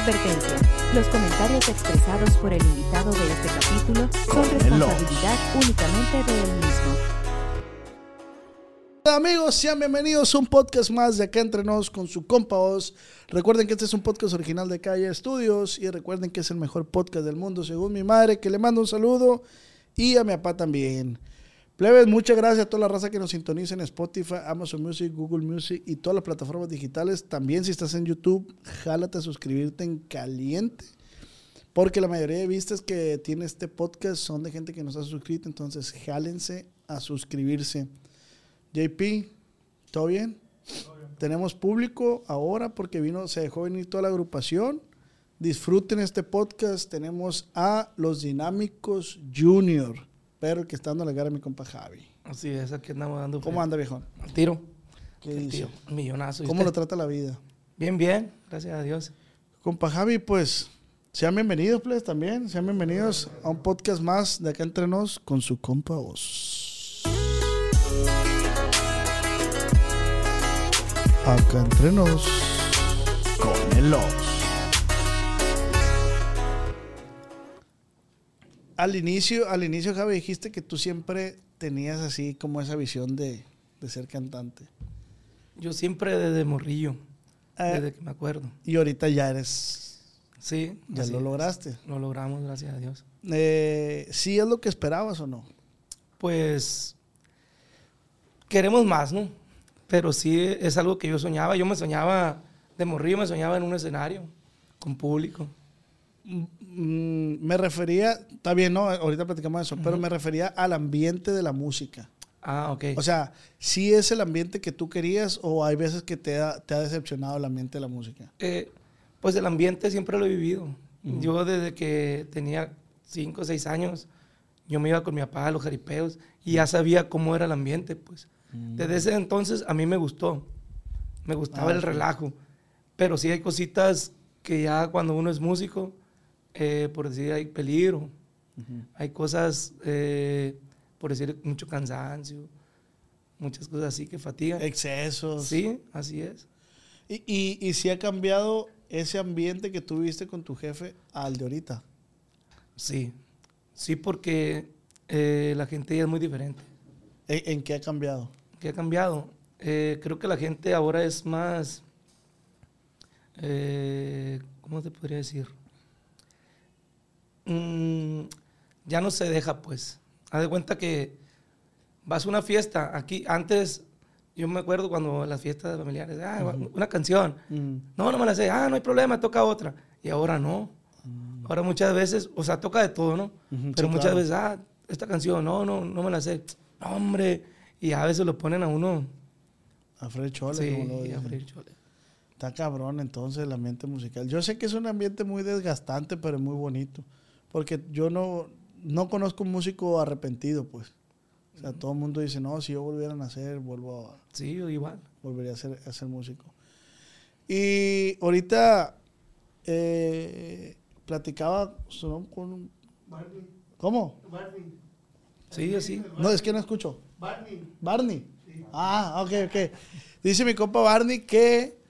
Advertencia. Los comentarios expresados por el invitado de este capítulo son responsabilidad únicamente de él mismo. Hola amigos, sean bienvenidos a un podcast más de acá entre nos con su compa Oz. Recuerden que este es un podcast original de Calle Estudios y recuerden que es el mejor podcast del mundo según mi madre, que le mando un saludo y a mi papá también. Plebes, muchas gracias a toda la raza que nos sintoniza en Spotify, Amazon Music, Google Music y todas las plataformas digitales. También si estás en YouTube, jálate a suscribirte en caliente. Porque la mayoría de vistas que tiene este podcast son de gente que nos ha suscrito. Entonces, jálense a suscribirse. JP, ¿todo bien? Tenemos público ahora porque vino, se dejó venir toda la agrupación. Disfruten este podcast. Tenemos a los Dinámicos Junior. Pero el que está dando la cara a mi compa Javi. Así es, aquí andamos dando. ¿Cómo anda, viejón? Al tiro. ¿Qué El dice? tío, un millonazo. ¿Y ¿Cómo lo trata la vida? Bien, bien, gracias a Dios. Compa Javi, pues sean bienvenidos, pues también. Sean bienvenidos a un podcast más de acá entre nos con su compa Oz. Acá entre nos con el Oz. Al inicio, al inicio, Javi, dijiste que tú siempre tenías así como esa visión de, de ser cantante. Yo siempre desde morrillo, Eh, desde que me acuerdo. y ahorita ya eres, Sí, ya lo lograste. Lo logramos, gracias a Dios. Eh, ¿Sí es lo que esperabas o no? Pues queremos más, ¿no? Pero sí es algo que yo soñaba. Yo me soñaba de morrillo, me soñaba en un escenario con público. Mm, me refería, está bien, ¿no? Ahorita platicamos de eso, pero me refería al ambiente de la música. Ah, ok. O sea, ¿sí es el ambiente que tú querías o hay veces que te ha, te ha decepcionado el ambiente de la música? Eh, pues el ambiente siempre lo he vivido. Yo desde que tenía 5 o 6 años, yo me iba con mi papá a los jaripeos y ya sabía cómo era el ambiente, pues. Desde ese entonces a mí me gustó. Me gustaba Ah, el relajo. Pero sí hay cositas que ya cuando uno es músico, eh, por decir, hay peligro. Hay cosas, eh, por decir, mucho cansancio. Muchas cosas así que fatigan. Excesos. Sí, así es. Y, y, y si ha cambiado ese ambiente que tú viste con tu jefe al de ahorita. Sí, sí, porque eh, la gente ya es muy diferente. ¿En, en qué ha cambiado? ¿Qué ha cambiado? Creo que la gente ahora es más, ¿cómo te podría decir? Mm, ya no se deja, pues. Haz de cuenta que vas a una fiesta. Aquí, antes, yo me acuerdo cuando las fiestas familiares, ah, una canción. Mm. No, no me la sé. Ah, no hay problema, toca otra. Y ahora no. Ahora muchas veces, o sea, toca de todo, ¿no? Pero sí, muchas claro. veces, ah, esta canción, no, no, no me la sé. No, hombre. Y a veces lo ponen a uno. A Fred Chole, sí, como lo a freír chole. Está cabrón entonces el ambiente musical. Yo sé que es un ambiente muy desgastante, pero muy bonito. Porque yo no, no conozco un músico arrepentido, pues. O sea, todo el mundo dice, no, si yo volviera a nacer, vuelvo a, Sí, yo igual. volvería a ser, a ser músico. Y ahorita eh, platicaba ¿no? con... un- ¿Cómo? Sí, así. No, es que no escucho. Barney. Ah, ok, ok. Dice mi compa Barney que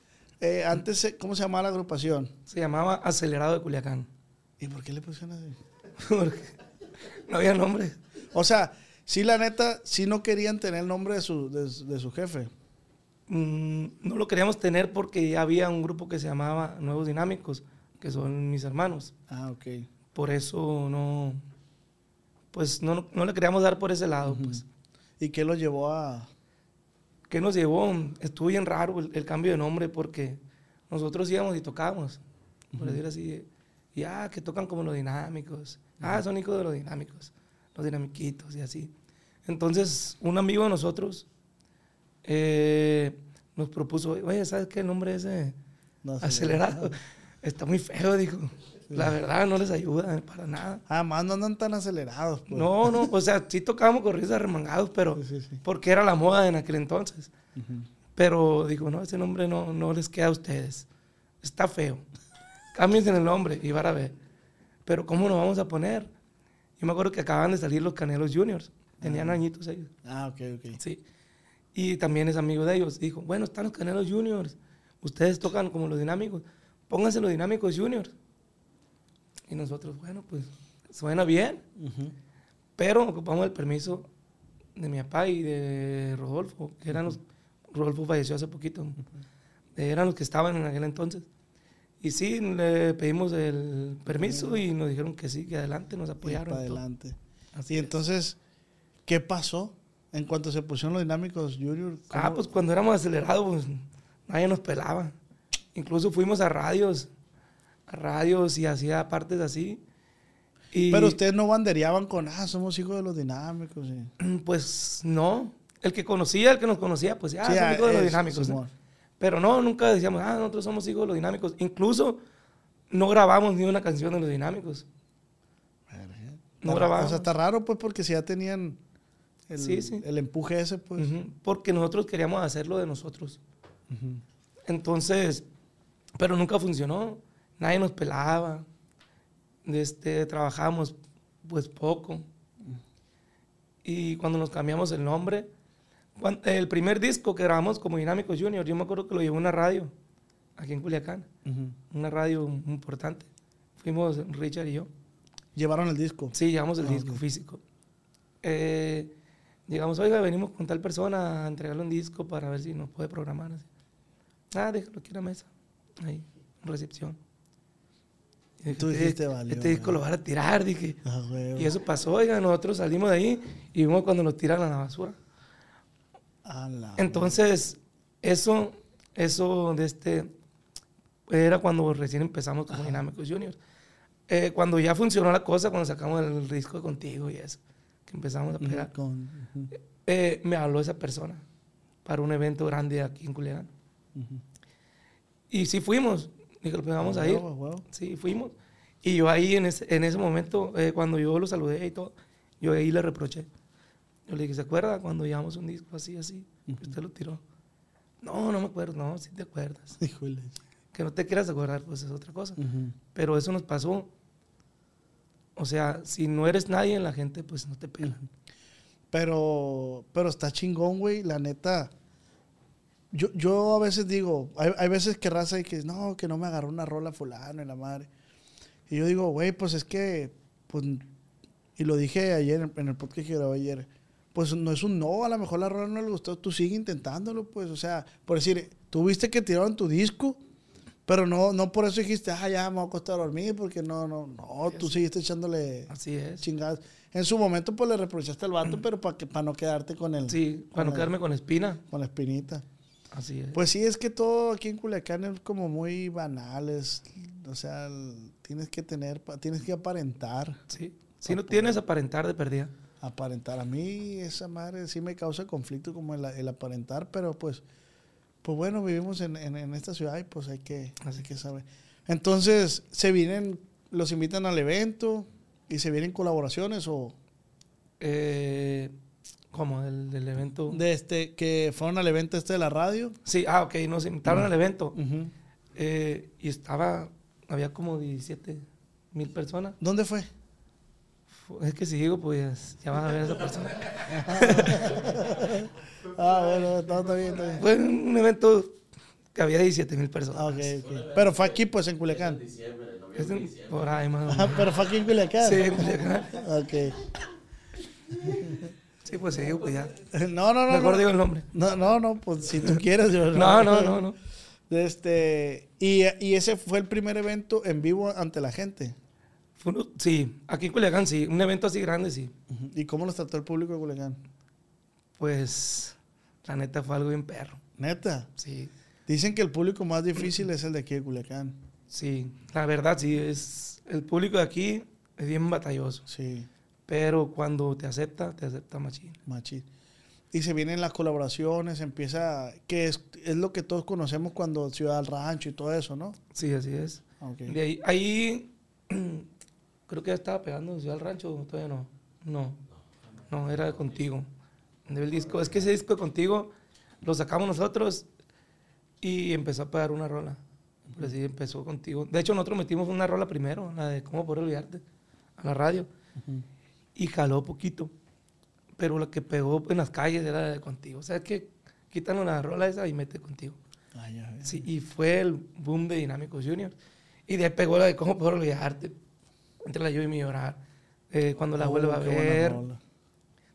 eh, antes, se- ¿cómo se llamaba la agrupación? Se llamaba Acelerado de Culiacán. ¿Y por qué le pusieron así? Porque no había nombre. O sea, sí, la neta, sí no querían tener el nombre de su, de, su- de su jefe. Mm, no lo queríamos tener porque había un grupo que se llamaba Nuevos Dinámicos, que son mis hermanos. Ah, ok. Por eso no, pues no, no le queríamos dar por ese lado, pues. ¿Y qué lo llevó a...? ¿Qué nos llevó? Estuvo bien raro el, el cambio de nombre porque nosotros íbamos y tocábamos, por decir así. Y ah, que tocan como los dinámicos. Ah, son hijos de los dinámicos, los dinamiquitos y así. Entonces, un amigo de nosotros eh, nos propuso, oye, ¿sabes qué? El nombre ese No, acelerado está muy feo, dijo. La verdad, no les ayuda para nada. Además, no andan tan acelerados. pues. No, no, o sea, sí tocábamos corridos arremangados, pero Sí, sí, sí. porque era la moda en aquel entonces. Pero digo, no, ese nombre no, no les queda a ustedes. Está feo. Cámbiense el nombre y van a ver. Pero ¿cómo nos vamos a poner? Yo me acuerdo que acaban de salir los Canelos Juniors. Tenían añitos ellos. Ah, ok, ok. Sí. Y también es amigo de ellos. Dijo, bueno, están los Canelos Juniors. Ustedes tocan como los dinámicos. pónganse los dinámicos juniors. Y nosotros, bueno, pues suena bien, pero ocupamos el permiso de mi papá y de Rodolfo, que eran los, Rodolfo falleció hace poquito, eran los que estaban en aquel entonces. Y sí, le pedimos el permiso y nos dijeron que sí, que adelante, nos apoyaron. Para adelante. Así y es. entonces, ¿qué pasó en cuanto se pusieron los dinámicos Junior? Ah, ¿Cómo- pues cuando éramos acelerados, pues nadie nos pelaba. Incluso fuimos a radios, a radios y hacía partes así. Y Pero ustedes no bandereaban con, ah, somos hijos de los dinámicos. sí. Pues no. El que conocía, el que nos conocía, pues ya, Sí, son ah, hijos de los dinámicos. Pero no, nunca decíamos, ah, nosotros somos hijos de los dinámicos. Incluso no grabamos ni una canción de los dinámicos. No grabamos. O sea, está raro, pues, porque si ya tenían el, Sí, sí. el empuje ese, pues. Porque nosotros queríamos hacerlo de nosotros. Entonces, pero nunca funcionó. Nadie nos pelaba. Este, trabajábamos pues poco. Y cuando nos cambiamos el nombre, el primer disco que grabamos como Dinámicos Junior, yo me acuerdo que lo llevó una radio aquí en Culiacán, Ujú. una radio importante. Fuimos Richard y yo. Llevaron el disco. Sí, llevamos el Ah, disco ok. físico. Eh, llegamos, oiga, venimos con tal persona a entregarle un disco para ver si nos puede programar. así. Ah, déjalo aquí en la mesa. Ahí, en recepción. Dije, Tú "Este- dijiste, "Valió, Este disco lo van a tirar, dije. Ah. Y eso pasó, oiga, nosotros salimos de ahí y vimos cuando nos tiran a la basura. Entonces, eso, eso de este, era cuando recién empezamos como Dinámicos Juniors. Eh, cuando ya funcionó la cosa, cuando sacamos el disco de contigo y eso, que empezamos a pegar, con- ujú, eh, me habló esa persona para un evento grande aquí en Culiacán. ujú. Y sí fuimos, dije, pues vamos A a ir. Sí, fuimos. Y yo ahí en ese, en ese momento, eh, cuando yo lo saludé y todo, yo ahí le reproché. Yo le dije, ¿se acuerda cuando llevamos un disco así, así? Usted lo tiró. No, no me acuerdo. No, sí te acuerdas. Híjole. Que no te quieras acordar, pues es otra cosa. Pero eso nos pasó. O sea, si no eres nadie en la gente, pues no te pela. Pero, pero está chingón, güey. La neta. Yo, yo a veces digo, hay, hay veces que raza y que no, que no me agarró una rola fulano y la madre. Y yo digo, güey, pues es que, pues, y lo dije ayer en el podcast que grabé ayer, pues no es un no, a lo mejor la rola no le gustó, tú sigue intentándolo, pues, o sea, por decir, tú viste que tiraron tu disco, pero no, no por eso dijiste, ah, ya me voy a acostar a dormir, porque no, no, no, tú seguiste echándole Así es. chingadas. En su momento, pues le reprochaste al vato, pero para que para no quedarte con el Sí, para no quedarme con espina. con la espinita. Así es. Pues sí, es que todo aquí en Culiacán es como muy banal. Es, o sea, tienes que tener, tienes que aparentar. sí. Si no tienes aparentar de perdida. Aparentar. A mí esa madre sí me causa conflicto como el, el aparentar, pero pues, pues bueno, vivimos en, en- en esta ciudad y pues hay que, hay que saber. Entonces, se vienen, los invitan al evento y se vienen colaboraciones o Eh, como el del evento. de este que fueron al evento este de la radio. Sí, ah, ok, nos invitaron al evento. Eh, y estaba, había como 17 mil personas. ¿Dónde fue? Es que si digo, pues ya van a ver a esa persona. Ah, bueno, no, está bien, está bien. Fue un evento que había 17 mil personas. Ah, ok, ok. Pero fue aquí, pues, en Culiacán. Es en- por ahí más o Ah, menos. pero fue aquí en Culiacán. Sí, en Culiacán. Ok. Sí, pues sí, digo, pues ya. No, no, no. Mejor no. digo el nombre. No, no, no, pues si tú quieres. yo- No, no, no, no. Este, y, y ese fue el primer evento en vivo ante la gente. Sí, aquí en Culiacán sí. Un evento así grande, sí. ¿Y cómo los trató el público de Culiacán? Pues la neta fue algo bien perro. Neta. Sí, Dicen que el público más difícil es el de aquí de Culiacán. sí. La verdad, sí. es El público de aquí es bien batalloso. Sí, Pero cuando te acepta, te acepta machín. machín. Y se vienen las colaboraciones, empieza, que es, es lo que todos conocemos cuando Ciudad del Rancho y todo eso, ¿no? Sí, así es. De ahí, ahí creo que ya estaba pegando en Ciudad del Rancho, todavía no. No, no, era contigo. El disco, es que ese disco de contigo lo sacamos nosotros y empezó a pegar una rola. Pero sí, empezó contigo. De hecho, nosotros metimos una rola primero, la de ¿Cómo poder olvidarte? A la radio. Y jaló poquito. Pero la que pegó en las calles era la de contigo. O sea, es que quítanos la rola esa y mete contigo. Ah, ya ves. Sí, y fue el boom de Dinámicos Junior. Y de ahí pegó la de cómo puedo olvidarte. Entre la yo y mi llorar. eh, cuando la Oh, vuelva a qué ver.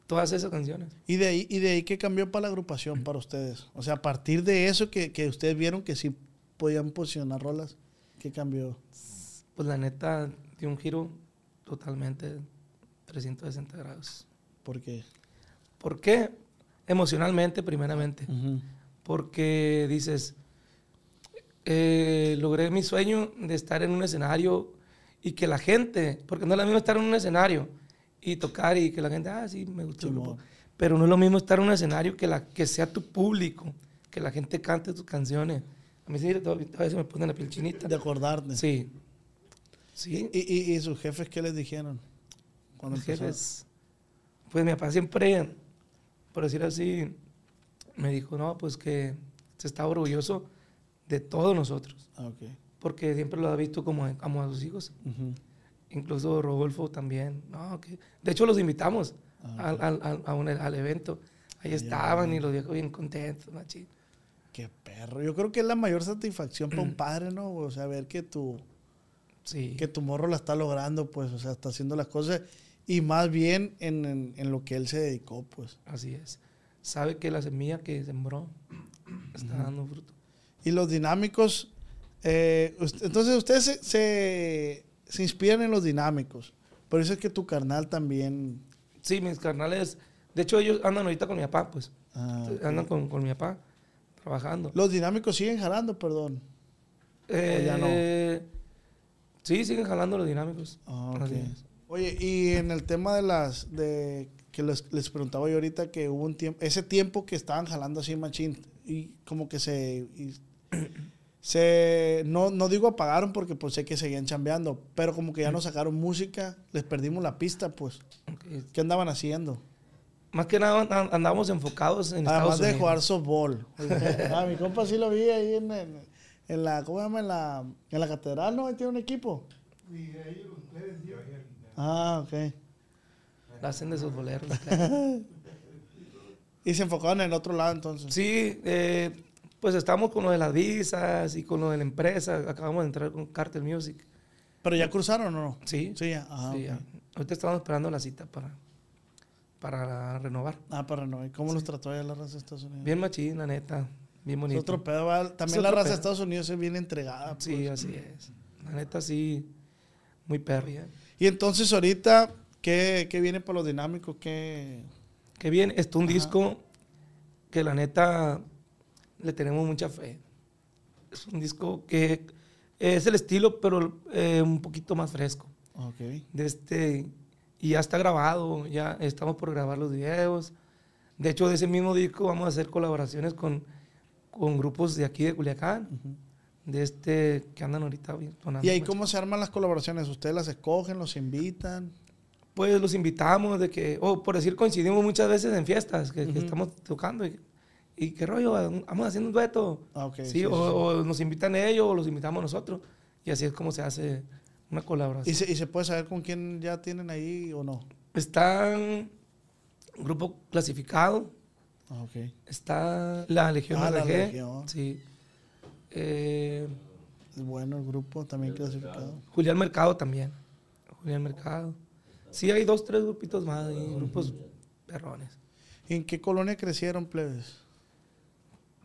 Todas esas canciones. ¿Y de, ahí, ¿Y de ahí qué cambió para la agrupación para ustedes? O sea, a partir de eso que, que ustedes vieron que sí podían posicionar rolas, ¿qué cambió? Pues la neta, dio un giro totalmente 360 grados. Porque ¿Por qué? Emocionalmente, primeramente. Porque dices, eh, logré mi sueño de estar en un escenario y que la gente, porque no es lo mismo estar en un escenario y tocar y que la gente, ah, sí, me gustó grupo. Pero no es lo mismo estar en un escenario que, la, que sea tu público, que la gente cante tus canciones. A mí sí, a veces me ponen la piel chinita. de acordarte. Sí. Sí. ¿Y, y, y sus jefes qué les dijeron? Cuando Mis empezó? jefes, pues mi papá siempre, por decir así, me dijo, no, pues que se está orgulloso de todos nosotros, Ah, ok. Porque siempre lo ha visto como, como a sus hijos, Ujú. incluso Rodolfo también, no, que, de hecho los invitamos Ah, al, al- al- a un- al evento, ahí estaban y los viejos bien contentos, machín. Qué perro. Yo creo que es la mayor satisfacción para un padre, ¿no? O sea, ver que tu, Sí, que tu morro la está logrando, pues, o sea, está haciendo las cosas y más bien en, en- en lo que él se dedicó, pues. así es. Sabe que la semilla que sembró está dando fruto. Y los dinámicos, eh, entonces ustedes se, se, se inspiran en los dinámicos. Por eso es que tu carnal también... Sí, mis carnales, de hecho ellos andan ahorita con mi papá, pues, ah, andan con, con mi papá trabajando. Los dinámicos siguen jalando, perdón. ya no? Eh, Sí, siguen jalando los dinámicos. Ah, ok. Así es. Oye, y en el tema de las, de que les, les preguntaba yo ahorita que hubo un tiempo, ese tiempo que estaban jalando así machín y como que se, y- se, no, no digo apagaron porque pues sé que seguían chambeando, pero como que ya no sacaron música, les perdimos la pista, pues. ¿Qué andaban haciendo? Más que nada an- andábamos enfocados en Además Estados de Unidos. jugar softball. ah, mi compa sí lo vi ahí en, en, en la, ¿cómo se llama? En la, en la catedral, ¿no? Ahí tiene un equipo. Ah, ok. La hacen de sus boleros. Y se enfocaban en el otro lado entonces. sí, eh, pues estamos con lo de las visas y con lo de la empresa. Acabamos de entrar con Cartel Music. ¿Pero ya cruzaron o no? Sí. Sí, ya. Ah, Sí, ya. Ahorita estamos esperando la cita para, para renovar. Ah, para no. ¿Y cómo los trató allá la raza de Estados Unidos? Bien machín, la neta. Bien Es bonito. otro pedo. También Es la raza de. Estados Unidos es bien entregada. Sí, pues. así es. La neta sí, muy perro. Y entonces ahorita, ¿qué, qué viene para los dinámicos? ¿Qué? Que bien, está un disco que la neta le tenemos mucha fe. Es un disco que es el estilo, pero eh, un poquito más fresco. Ok. De este, y ya está grabado, ya estamos por grabar los videos. De hecho, de ese mismo disco vamos a hacer colaboraciones con, con grupos de aquí de Culiacán, de este que andan ahorita sonando ¿Y ahí mucho. cómo se arman las colaboraciones? ¿Ustedes las escogen, los invitan? Pues los invitamos de que, o por decir, coincidimos muchas veces en fiestas que, que Ujú. estamos tocando y, y qué rollo, vamos haciendo un dueto. Ah, ok. sí, sí, o, sí. o nos invitan ellos o los invitamos nosotros. Y así es como se hace una colaboración. ¿Y se, ¿Y se puede saber con quién ya tienen ahí o no? Está un grupo clasificado, Ah, ok. está la Legión Ah, la RG, Legión. sí. Eh, Es bueno el grupo, también clasificado. Julián Mercado también. Julián Mercado. Sí, hay dos, tres grupitos más, ahí, grupos perrones. ¿Y ¿En qué colonia crecieron, plebes?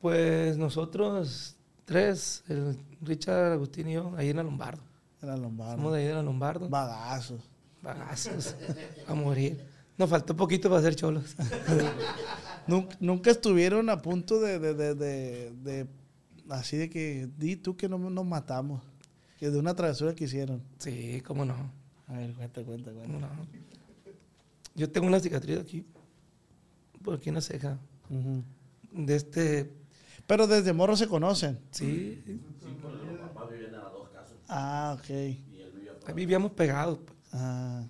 Pues nosotros tres, el Richard, Agustín y yo, ahí en la Lombardo. Era Lombardo. Somos de ahí de la Lombardo. Bagazos. Bagazos. A morir. Nos faltó poquito para ser cholos. Nunca, nunca estuvieron a punto de, de, de, de- de- así de que di tú que no nos matamos. Que de una travesura que hicieron. Sí, cómo no. A ver, cuenta, cuenta, cuenta. no. Yo tengo una cicatriz aquí. Por aquí en la ceja. De este. Pero desde morro se conocen. Sí. Ah, ok. Ahí vivíamos pegados. pues. Ah.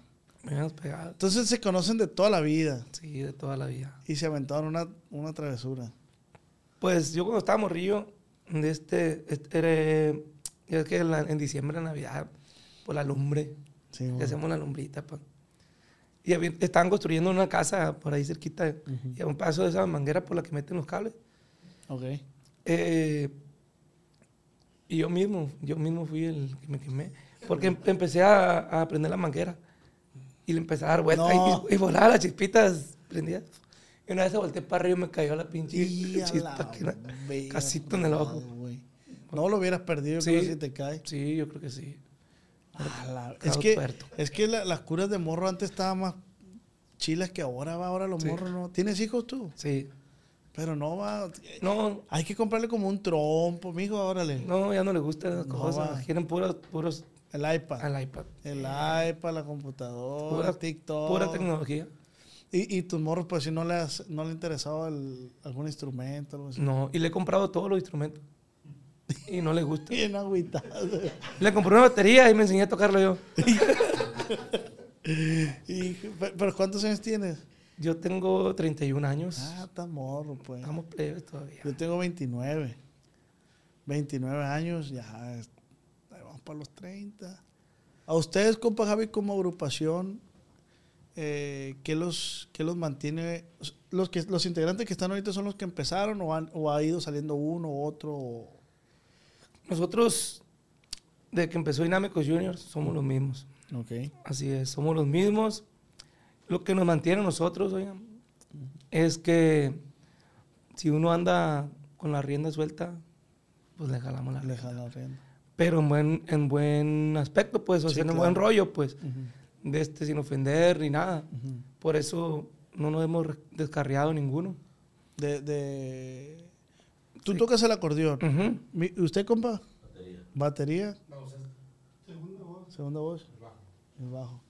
Vivíamos pegados. Entonces se conocen de toda la vida. Sí, de toda la vida. Y se aventaron una, una travesura. Pues yo cuando estaba morrillo, de este, este, era- ya es que en, la- en diciembre, en Navidad, por la lumbre, Sí, bueno. hacemos la lumbrita, pues. Y había- estaban construyendo una casa por ahí cerquita, y a un paso de esa manguera por la que meten los cables. Ok. Eh, Y yo mismo, yo mismo fui el que me quemé. Porque em- empecé a, a prender la manguera. Y le empecé a dar vueltas No. y, y volaba las chispitas prendidas. Y una vez se volteé para arriba y me cayó la pinche chispa casito en el ojo. No lo hubieras perdido, Sí. creo, si te cae. Sí, yo creo que sí. La- Es que, es que la- las curas de morro antes estaban más chilas que ahora. Ahora los Sí. morros no. ¿Tienes hijos tú? Sí. Pero no, va. No, Hay que comprarle como un trompo, mijo, órale. no, ya no le gustan las No, cosas. va. Quieren puros, puros El iPad. al iPad. El iPad, la computadora, Pura, TikTok. pura tecnología. Y, y tus morros, pues si no le, has- no le interesaba el- algún instrumento, algo así. No, y le he comprado todos los instrumentos. Y no le gusta. Bien agüitado. Le compré una batería y me enseñé a tocarlo yo. Y- pe- ¿Pero cuántos años tienes? Yo tengo 31 años. Ah, está morro, pues. Estamos plebes todavía. Yo tengo 29. 29 años, ya. es- ahí vamos para los 30. A ustedes, compa Javi, como agrupación, eh, ¿qué, los, qué los mantiene? Los, que, ¿Los integrantes que están ahorita son los que empezaron o, han- o ha ido saliendo uno u otro? o- Nosotros, desde que empezó Dinámicos Juniors, somos los mismos. Ok. Así es, somos los mismos. Lo que nos mantiene a nosotros, oigan, es que si uno anda con la rienda suelta, pues le jalamos la Le rienda. jala la rienda. Pero en buen, en buen aspecto, pues, o Sí, sea, en claro. buen rollo, pues, de este, sin ofender ni nada. Por eso no nos hemos descarriado ninguno. De, de- Tú tocas el acordeón. Ujú. Mi- ¿Usted, compa? Batería. Segunda voz. El bajo.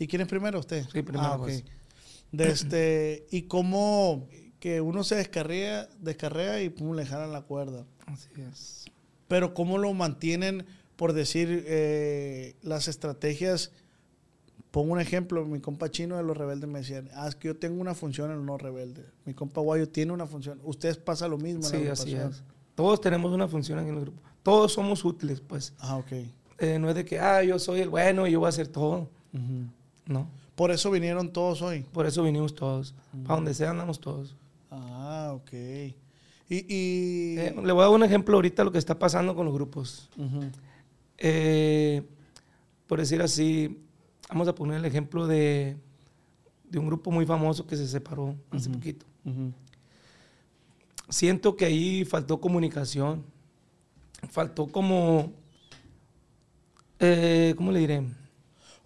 ¿Y quién es primero? ¿Usted? Sí, primero Ah, ok. voz. De este, ¿Y cómo que uno se descarrea, descarrea y pum, le jalan la cuerda? Así es. Pero ¿cómo lo mantienen, por decir, eh, las estrategias? Pongo un ejemplo, mi compa chino de los rebeldes me decían, ah, es que yo tengo una función en los rebeldes. Mi compa guayo tiene una función. Ustedes pasa lo mismo en la Sí, así es. Todos tenemos una función en el grupo. Todos somos útiles, pues. Ah, ok. Eh, no es de que, ah, yo soy el bueno y yo voy a hacer todo. Ujú. No. Por eso vinieron todos hoy. Por eso vinimos todos. Mm. Para donde sea andamos todos. Ah, ok. Y, y- Eh, le voy a dar un ejemplo ahorita de lo que está pasando con los grupos. Eh, por decir así, vamos a poner el ejemplo de, de un grupo muy famoso que se separó hace poquito. Siento que ahí faltó comunicación. Faltó como... eh, ¿Cómo le diré?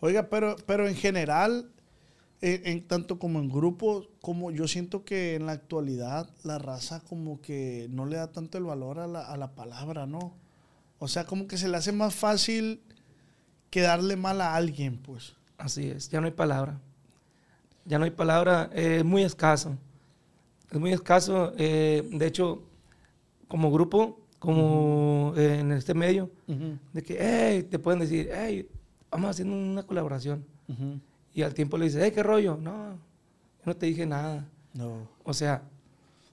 Oiga, pero, pero en general, en, tanto como en grupos, como yo siento que en la actualidad la raza como que no le da tanto el valor a la, a la palabra, ¿no? O sea, como que se le hace más fácil que darle mal a alguien, pues. Así es, ya no hay palabra. Ya no hay palabra, eh, es muy escaso. Es muy escaso. eh, de hecho, como grupo, como eh, en este medio, de que, hey, te pueden decir, hey, vamos haciendo una colaboración. Y al tiempo le dices, hey, ¿qué rollo? No, yo no te dije nada. No. O sea,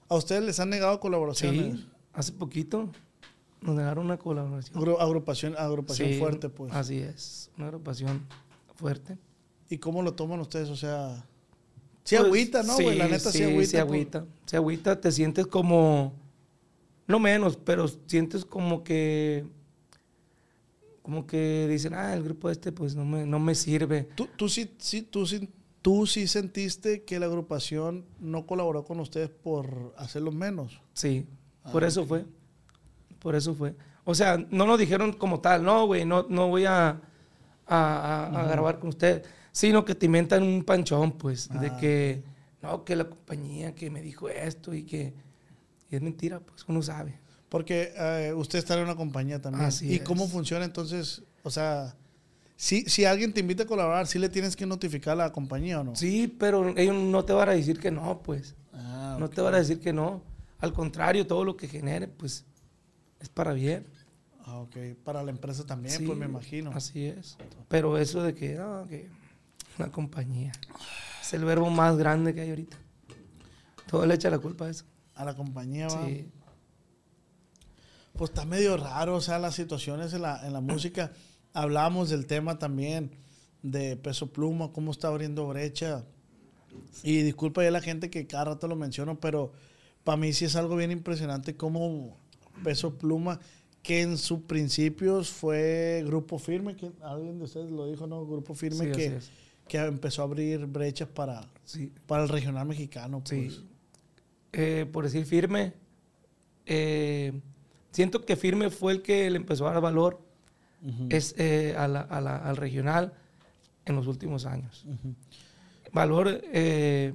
¿A ustedes les han negado colaboraciones? sí, hace poquito nos negaron una colaboración. Agru- agrupación agrupación Sí, fuerte, pues. Así es, una agrupación fuerte. ¿Y cómo lo toman ustedes? O sea, sí Pues, agüita, ¿no, güey? La neta sí, agüita. Sí, por- agüita. Sí, agüita, te sientes como, no menos, pero sientes como que, como que dicen, ah, el grupo este pues no me, no me sirve. ¿Tú, tú, sí, sí, tú, sí, ¿Tú sí sentiste que la agrupación no colaboró con ustedes por hacerlo menos? Sí, por Ah, eso fue. Por eso fue. O sea, no nos dijeron como tal, no, güey, no, no voy a, a, a- a grabar con usted, sino que te inventan un panchón, pues, de Ah, que, no, que la compañía que me dijo esto y que y es mentira, pues uno sabe. Porque eh, usted está en una compañía también. Así ¿Y es. cómo funciona entonces? O sea, si, si alguien te invita a colaborar, ¿sí le tienes que notificar a la compañía o no? Sí, pero ellos no te van a decir que no, pues. Ah, No te van a decir que no. Al contrario, todo lo que genere, pues, es para bien. Ah, ok. Para la empresa también, Sí, pues me imagino. Así es. Pero eso de que, no, que una compañía. Es el verbo más grande que hay ahorita. Todo le echa la culpa a eso. A la compañía, va. Sí. Pues está medio raro, o sea, las situaciones en la, en la música. Hablamos del tema también de Peso Pluma, cómo está abriendo brecha. Y disculpa ya la gente que cada rato lo menciono, pero para mí sí es algo bien impresionante cómo Peso Pluma, que en sus principios fue Grupo Firme, que alguien de ustedes lo dijo, ¿no? Grupo Firme Sí, que, es. que empezó a abrir brechas para, Sí, para el regional mexicano. sí. Pues. Eh, por decir firme, eh, siento que firme fue el que le empezó a dar valor es, eh, a la- a la- al regional en los últimos años. Valor, eh,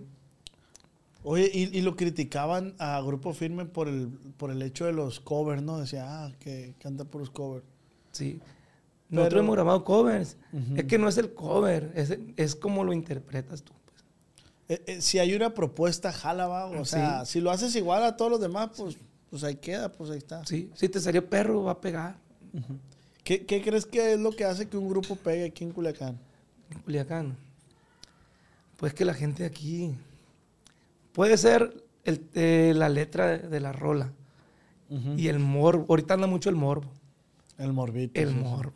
Oye, y, y lo criticaban a Grupo Firme por el, por el hecho de los covers, ¿no? Decía, ah, que canta por los covers. sí. Nosotros Pero- hemos grabado covers. Es que no es el cover, es, es como lo interpretas tú. pues. Eh, eh, si hay una propuesta, jala, va. O Sí. sea, si lo haces igual a todos los demás, pues, pues ahí queda, pues ahí está. Sí, si te salió perro, va a pegar. ¿Qué, qué crees que es lo que hace que un grupo pegue aquí en Culiacán? en Culiacán. Pues que la gente aquí puede ser el- eh, la letra de, de la rola y el morbo. Ahorita anda mucho el morbo. El morbito. El sí, morbo.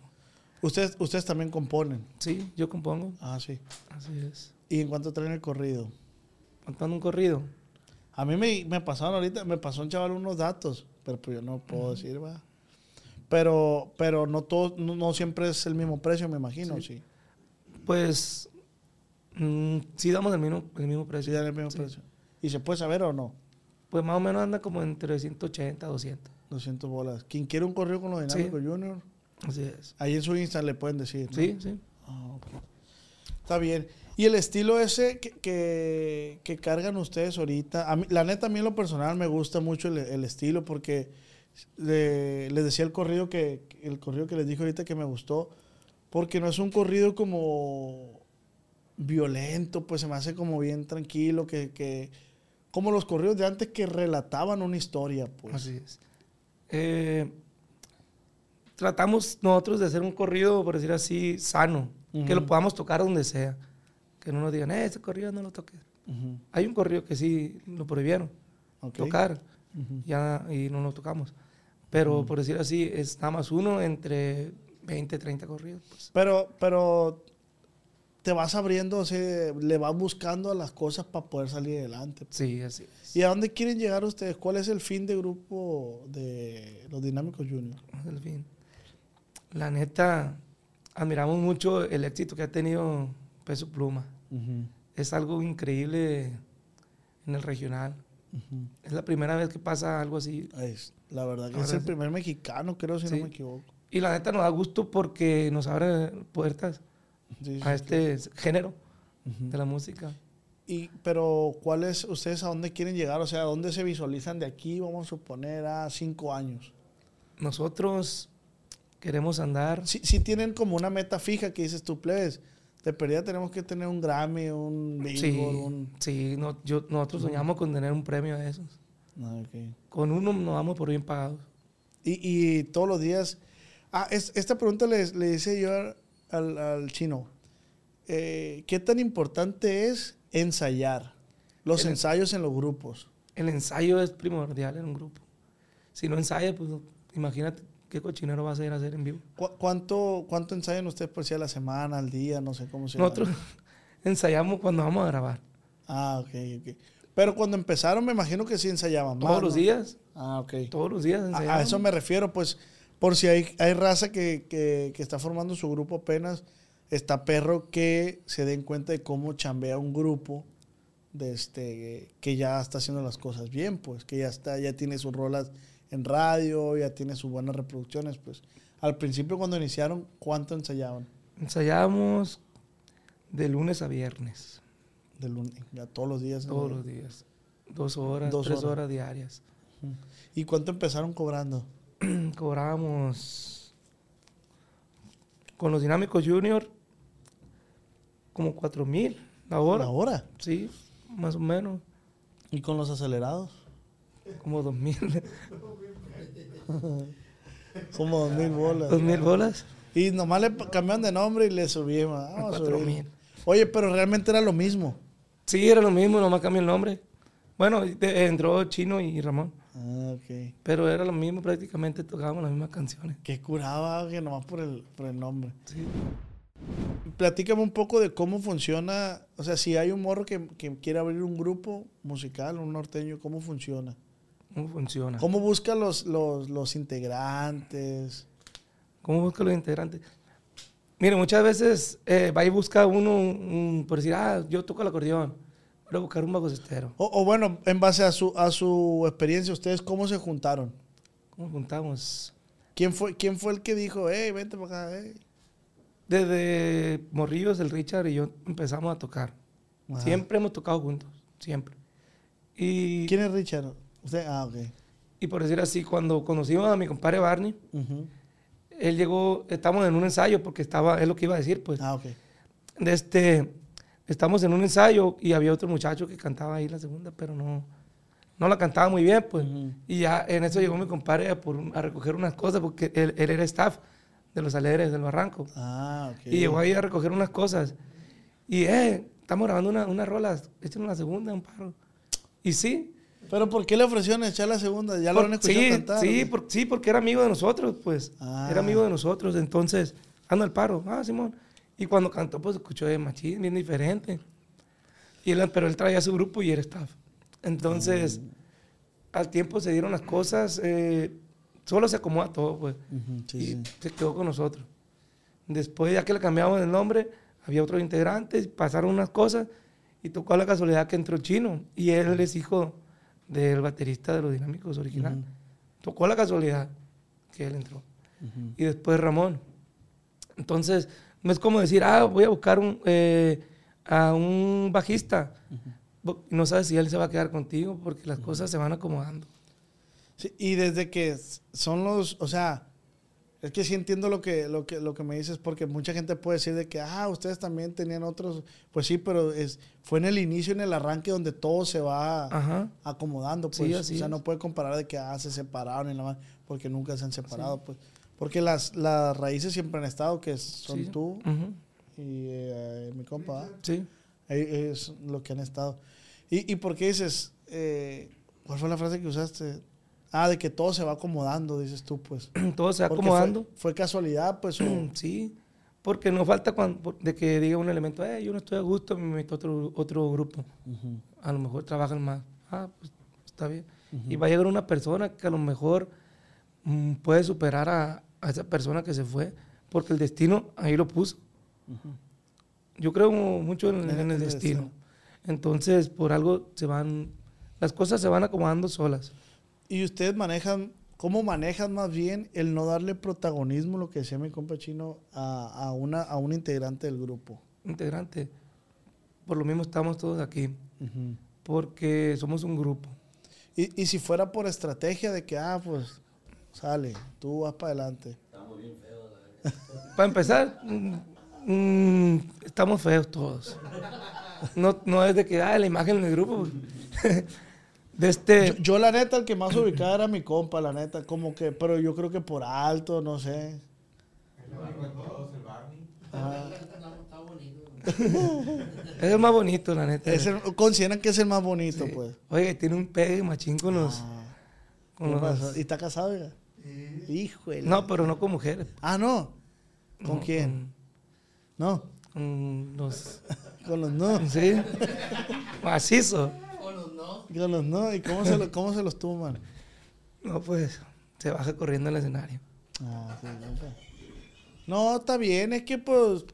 Ustedes, ustedes también componen. Sí, yo compongo. Ah, sí. Así es. ¿Y en cuánto traen el corrido? Cantando un corrido. A mí me, me pasaron ahorita, me pasó un chaval unos datos, pero pues yo no puedo decir, va. Pero, pero no todo, no, no siempre es el mismo precio, me imagino, sí. Pues mm, sí damos el mismo, el mismo Sí, precio. dan el mismo Sí. precio. ¿Y se puede saber o no? Pues más o menos anda como entre 180 200. 200 bolas. Quien quiere un corrido con los Sí. dinámicos junior, Así es. ahí en su Insta le pueden decir. ¿no? Sí, sí. Ah. Está bien. Y el estilo ese que, que, que cargan ustedes ahorita, a mí, la neta a mí en lo personal me gusta mucho el, el estilo porque le- les decía el corrido que el corrido que les dije ahorita que me gustó porque no es un corrido como violento, pues se me hace como bien tranquilo, que, que como los corridos de antes que relataban una historia, pues. Así es. Eh, tratamos nosotros de hacer un corrido, por decir así, sano. Que lo podamos tocar donde sea. Que no nos digan, eh, ese corrido no lo toques. Hay un corrido que sí lo prohibieron tocar ya, y no lo tocamos. Pero por decir así, es nada más uno entre 20, 30 corridos. pues. Pero, pero te vas abriendo, o sea, le vas buscando a las cosas para poder salir adelante. Sí, así es. ¿Y a dónde quieren llegar ustedes? ¿Cuál es el fin de grupo de los Dinámicos Junior? El fin. La neta, admiramos mucho el éxito que ha tenido Peso Pluma. Es algo increíble en el regional. Es la primera vez que pasa algo así. Es, la verdad que La es el primer mexicano, creo, si Sí. no me equivoco. Y la neta nos da gusto porque nos abre puertas Sí, sí, a este género de la música. Y, pero, ¿cuál es, ustedes a dónde quieren llegar? O sea, ¿a dónde se visualizan de aquí, vamos a suponer, a cinco años? Nosotros queremos andar. Si, si tienen como una meta fija que dices tú, plebes, de perdida tenemos que tener un Grammy, un Sí, Billboard, un... sí no, yo, nosotros soñamos con tener un premio de esos. Ah. Con uno nos vamos por bien pagados. Y, y todos los días. Ah, es- esta pregunta le, le hice yo al, al chino. Eh, ¿Qué tan importante es ensayar los El- ensayos en los grupos? El ensayo es primordial en un grupo. Si no ensaya, pues imagínate qué cochinero vas a a hacer en vivo. ¿Cu- ¿Cuánto, cuánto ensayan ustedes por si a la semana, al día? No sé cómo se llama. Nosotros ensayamos cuando vamos a grabar. Ah, ok, ok. Pero cuando empezaron, me imagino que sí ensayaban más. Todos los ¿no? días, Ah, ok. todos los días A, ensayamos. a eso me refiero, pues, por si hay, hay raza que, que- que está formando su grupo apenas, está perro que se den cuenta de cómo chambea un grupo de este, que ya está haciendo las cosas bien, pues, que ya está, ya tiene sus rolas en radio, ya tiene sus buenas reproducciones, pues. Al principio cuando iniciaron, ¿cuánto ensayaban? Ensayamos de lunes a viernes, De lunes, ya todos los días. ¿no? todos los días. Dos horas, Dos tres horas. horas diarias. ¿Y cuánto empezaron cobrando? Cobrábamos con los dinámicos junior como cuatro mil la hora. ¿La hora? Sí, más o menos, ¿Y con los acelerados? Como dos mil, Como dos mil bolas. dos mil bolas. Y nomás le cambiaron de nombre y le subimos. Vamos a Cuatro subir. mil. Oye, pero realmente era lo mismo. Sí, era lo mismo, nomás cambió el nombre. Bueno, entró Chino y Ramón, Ah, ok. pero era lo mismo, prácticamente tocábamos las mismas canciones. Qué curaba que nomás por el, por el nombre. Sí. Platícame un poco de cómo funciona. O sea, si hay un morro que, que quiere abrir un grupo musical, un norteño, ¿cómo funciona? Cómo funciona. ¿Cómo buscan los, los, los integrantes? ¿Cómo busca los integrantes? Mire, muchas veces eh, va y busca uno, un- un- por decir, ah, yo toco el acordeón, voy a buscar un bajocestero. O, o bueno, en base a su, a su experiencia, ¿ustedes cómo se juntaron? ¿Cómo juntamos? ¿Quién fue, quién fue el que dijo, hey, vente para acá, hey? Desde Morrillos, el Richard y yo empezamos a tocar. Ajá. Siempre hemos tocado juntos, siempre. Y, ¿Quién es Richard? Usted, ah, ok. y por decir así, cuando conocimos a mi compadre Barney, él llegó, estamos en un ensayo, porque estaba, es lo que iba a decir, pues. Ah, ok. de este, estamos en un ensayo y había otro muchacho que cantaba ahí la segunda, pero no, no la cantaba muy bien, pues. Ujú. Y ya en eso llegó mi compadre a, por a recoger unas cosas, porque él, él era staff de los alegres del barranco. Ah, ok. Y llegó ahí a recoger unas cosas. Y, eh, estamos grabando una- unas rolas, échenos la segunda, un paro. Y sí. ¿Pero por qué le ofrecieron echar la segunda? ¿Ya lo han escuchado sí, cantar? sí, por- sí, porque era amigo de nosotros, pues. Ah. Era amigo de nosotros. Entonces, ando al paro. Ah, Simón. Y cuando cantó, pues escuchó de machín, bien diferente. Y él, pero él traía su grupo y era staff. Entonces, Mm. al tiempo se dieron las cosas. eh, solo se acomoda todo, pues. Ujú, sí, y sí. se quedó con nosotros. Después, ya que le cambiamos el nombre, había otros integrantes, pasaron unas cosas y tocó la casualidad que entró Chino. Y él es hijo del baterista de los Dinámicos original. Tocó la casualidad que él entró. Y después Ramón. Entonces, no es como decir, ah, voy a buscar un, eh, a un bajista. No sabes si él se va a quedar contigo porque las cosas se van acomodando. Sí, y desde que son los, o sea, es que sí entiendo lo que, lo que, lo que me dices, porque mucha gente puede decir de que, ah, ustedes también tenían otros, pues sí, pero es, fue en el inicio, en el arranque, donde todo se va Ajá. acomodando, Sí, pues. así o sea, es. no puede comparar de que, ah, se separaron y la más, porque nunca se han separado, pues. Porque las, las raíces siempre han estado, que son Sí. tú y eh, mi compa. Sí. Ahí es lo que han estado. ¿Y, y por qué dices, eh, cuál fue la frase que usaste? Ah, de que todo se va acomodando, dices tú, pues. Todo se va Porque acomodando. Fue, fue casualidad, pues, o... Sí, porque no falta cuando, de que diga un elemento, eh, yo no estoy a gusto, me meto a otro, otro grupo. A lo mejor trabajan más. Ah, pues está bien. Y va a llegar una persona que a lo mejor mm, puede superar a, a esa persona que se fue, porque el destino ahí lo puso. Yo creo mucho en el destino. destino. Entonces, por algo se van, las cosas se van acomodando solas. Y ustedes manejan, ¿cómo manejan más bien el no darle protagonismo, lo que decía mi compa chino, a, a una, a un integrante del grupo? Integrante, por lo mismo estamos todos aquí, porque somos un grupo. y, y si fuera por estrategia de que, ah, pues, sale, tú vas para adelante. Para empezar, mm, mm, estamos feos todos. No, no es de que, ah, la imagen del grupo. De este, Yo, yo, la neta, el que más ubicaba era mi compa, la neta, como que, pero yo creo que por alto, no sé. Ajá. es el más bonito, la neta. Es el- consideran que es el más bonito, Sí. pues. Oye, tiene un pegue machín con los... Ah, con ¿qué los-? ¿Y está casado, ya? Híjole. no, pero no con mujeres. Ah, no. ¿Con No, quién? No. Con, con los... Con los no. Sí. Macizo. Con los no. ¿Y cómo se, lo- cómo se los tuman? No, pues, se baja corriendo al escenario. Ah, sí. No, está bien. Es que, pues,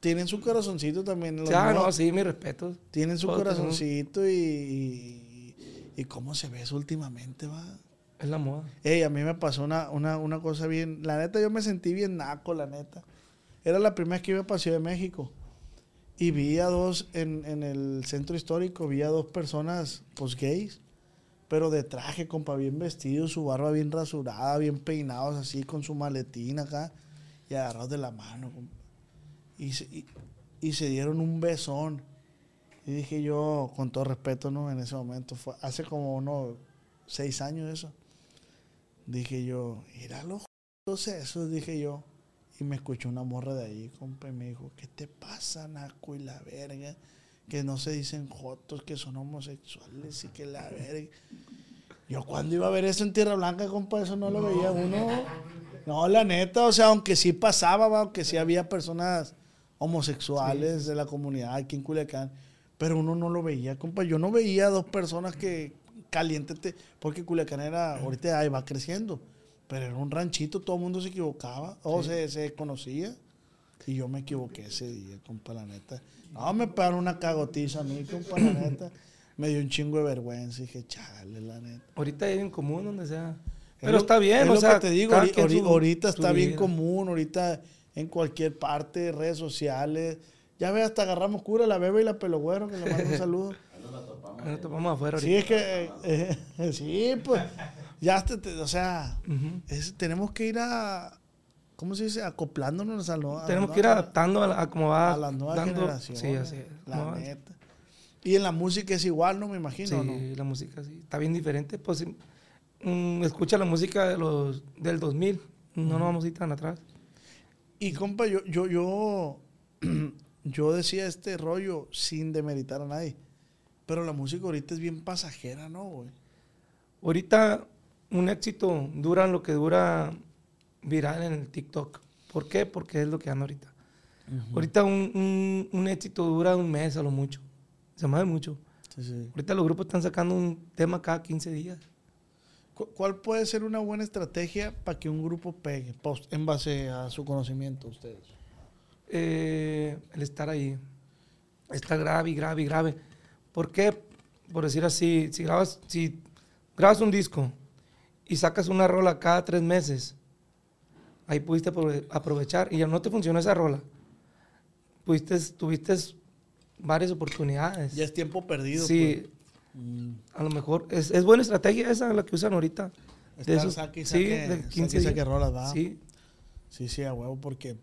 tienen su corazoncito también. los Ah, no. no, sí, mi respeto. Tienen su Todos corazoncito y, y, y cómo se ve eso últimamente, va. Es la moda. Ey, a mí me pasó una, una, una cosa bien. La neta, yo me sentí bien naco, la neta. Era la primera vez que iba para Ciudad de México. Y vi a dos en, en el centro histórico, vi a dos personas, pues gays, pero de traje, compa, bien vestidos, su barba bien rasurada, bien peinados, así, con su maletín acá, y agarrados de la mano. Y y, se dieron un besón. Y dije yo, con todo respeto, ¿no? En ese momento, fue hace como unos seis años eso. Dije yo, mira los esos, dije yo. Y me escuchó una morra de ahí, compa, y me dijo, ¿qué te pasa, Naco y la verga? Que no se dicen jotos, que son homosexuales y que la verga. Yo cuando iba a ver eso en Tierra Blanca, compa, eso no lo veía uno. No, la neta, o sea, aunque sí pasaba, va, aunque sí había personas homosexuales de la comunidad aquí en Culiacán, pero uno no lo veía, compa. Yo no veía dos personas que, caliente, porque Culiacán era, ahorita ahí va creciendo, pero era un ranchito, todo el mundo se equivocaba, o se, se conocía. Y yo me equivoqué ese día, compa, la neta. No, me pegaron una cagotiza a mí, compa, la neta. Me dio un chingo de vergüenza. Y dije, chale, la neta. Ahorita es bien común donde sea. Pero está bien, es o lo sea, que te digo, su- ahorita su está bien común, ahorita en cualquier parte, redes sociales. Ya ve, hasta agarramos cura, la bebe y la pelogüero, que le mando un saludo. Ahí Nos topamos afuera Sí, ahorita. es que, eh, sí, pues, ya, te- te- o sea, es- tenemos que ir a, ¿cómo se dice? Acoplándonos a, lo- Tenemos la que ir nueva- adaptando a, la- a cómo va a las nuevas dando- generaciones. Sí, así es. La neta. Y en la música es igual, ¿no? Me imagino, Sí, ¿no? la música sí. Está bien diferente. Pues mm, escucha la música de los, del 2000. No nos vamos a ir tan atrás. Y compa, yo, yo, yo, yo decía este rollo sin demeritar a nadie. Pero la música ahorita es bien pasajera, ¿no, güey? Ahorita un éxito dura lo que dura viral en el TikTok. ¿Por qué? Porque es lo que anda ahorita. Ahorita un, un- un éxito dura un mes a lo mucho. Se mueve mucho. Sí, sí. Ahorita los grupos están sacando un tema cada 15 días. Cu- ¿Cuál puede ser una buena estrategia para que un grupo pegue pos- en base a su conocimiento ustedes? Eh, el estar ahí. Está grave y grave y grave. ¿Por qué? Por decir así, si grabas, si grabas un disco y sacas una rola cada tres meses, ahí pudiste aprove- aprovechar y ya no te funcionó esa rola. Pudiste, tuviste varias oportunidades. Ya es tiempo perdido. sí, pues. A lo mejor es, es buena estrategia esa la que usan ahorita. Estar saque y sí, saque- de saque 15 y saque rolas, ¿va? Sí, Sí, sí, a huevo, porque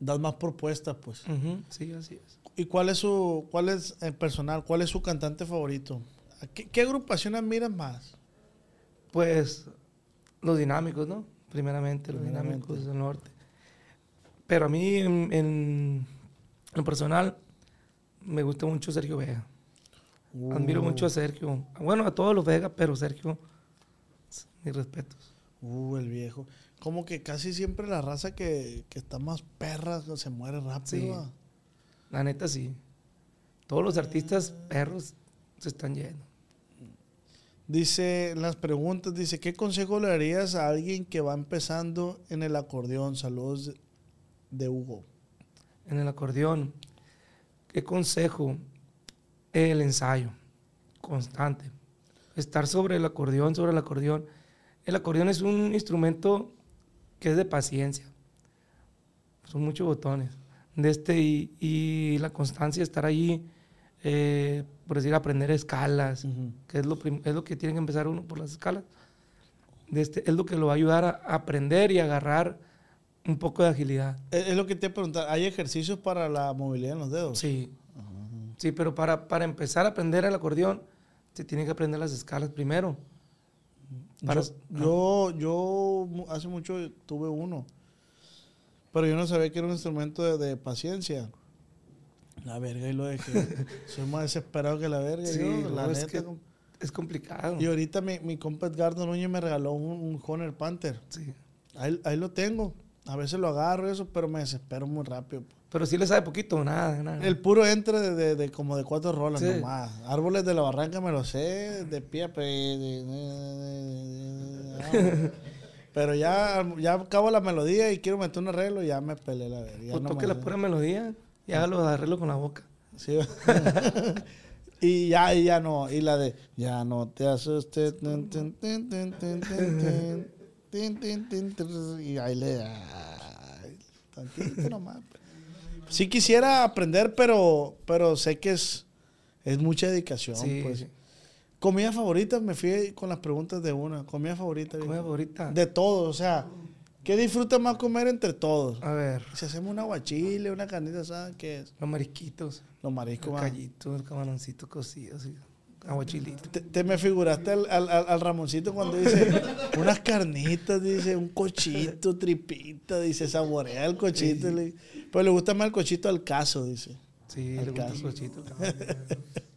das más propuestas, pues. sí, así es. ¿Y cuál es su, cuál es el personal, cuál es su cantante favorito? ¿A ¿Qué, qué agrupación admiras más? Pues los dinámicos, ¿no? Primeramente, los Primeramente. dinámicos del norte. Pero a mí, en, en- lo personal, me gusta mucho Sergio Vega. Admiro mucho a Sergio. Bueno, a todos los Vega, pero Sergio, mis respetos. Uh, el viejo. Como que casi siempre la raza que, que está más perra se muere rápido. Sí. ¿va? La neta, sí. Todos los artistas perros se están yendo. Dice, las preguntas, dice, ¿qué consejo le darías a alguien que va empezando en el acordeón? Saludos de, Hugo. En el acordeón, ¿qué consejo? El ensayo constante. Estar sobre el acordeón, sobre el acordeón. El acordeón es un instrumento que es de paciencia. Son muchos botones. De este y, y la constancia, estar ahí, eh, por decir, aprender escalas, que es lo, es lo que tiene que empezar uno por las escalas. De este, es lo que lo va a ayudar a aprender y agarrar un poco de agilidad. Es, es lo que te iba a preguntar. ¿Hay ejercicios para la movilidad en los dedos? Sí. Sí, pero para, para empezar a aprender el acordeón, se tiene que aprender las escalas primero. Para- Yo, yo, hace mucho tuve uno, pero yo no sabía que era un instrumento de, de paciencia. La verga y lo dejé. Soy más desesperado que la verga. Sí, yo, la es neta, que es complicado. Y ahorita mi, mi compa Edgardo Núñez me regaló un, un Honor Panther. Sí. Ahí, ahí lo tengo. A veces lo agarro eso, pero me desespero muy rápido. Pero sí le sabe poquito, nada, nada. El puro entre de, de- de como de cuatro rolas Sí. nomás. Árboles de la barranca me lo sé, de pie, de- pero ya, ya acabo la melodía y quiero meter un arreglo y ya me pelé la verga. Pues no toque me la pura melodía y hágalo arreglo con la boca. Sí. y ya, y ya no. Y la de, ya no te asustes. y ahí le. Ay, nomás. Sí quisiera aprender, pero, pero sé que es, es mucha dedicación. Sí. Pues. Comida favorita, me fui con las preguntas de una. Comida favorita. Comida favorita. De todo, o sea. ¿Qué disfruta más comer entre todos? A ver, Si hacemos un aguachile, una carnita asada, ¿qué es? los marisquitos, Los mariscos, el va. callito, el camaroncito cocido, así, aguachilito. Te, te me figuraste al, al- al- al Ramoncito cuando dice unas carnitas, dice un cochito, tripita, dice saborea el cochito. le- pero le gusta más el cochito al caso, dice. Sí, Al le gusta el caso. cochito.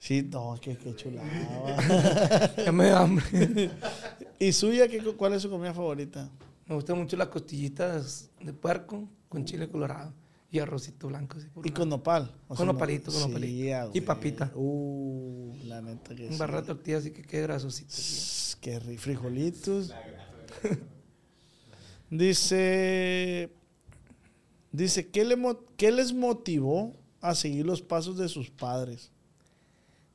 Sí, no, que, que chulada. ya me da hambre. ¿Y suya, qué, cuál es su comida favorita? Me gustan mucho las costillitas de puerco con chile colorado. y arrocito blanco. Así por Y con nopal. o Con nopalito, con sí, nopalito. ah, Y papita. Uh, la neta que Un sí. barra de tortilla así que quede grasosito. Qué ri- frijolitos. Dice, dice, ¿qué, le ¿qué les motivó a seguir los pasos de sus padres?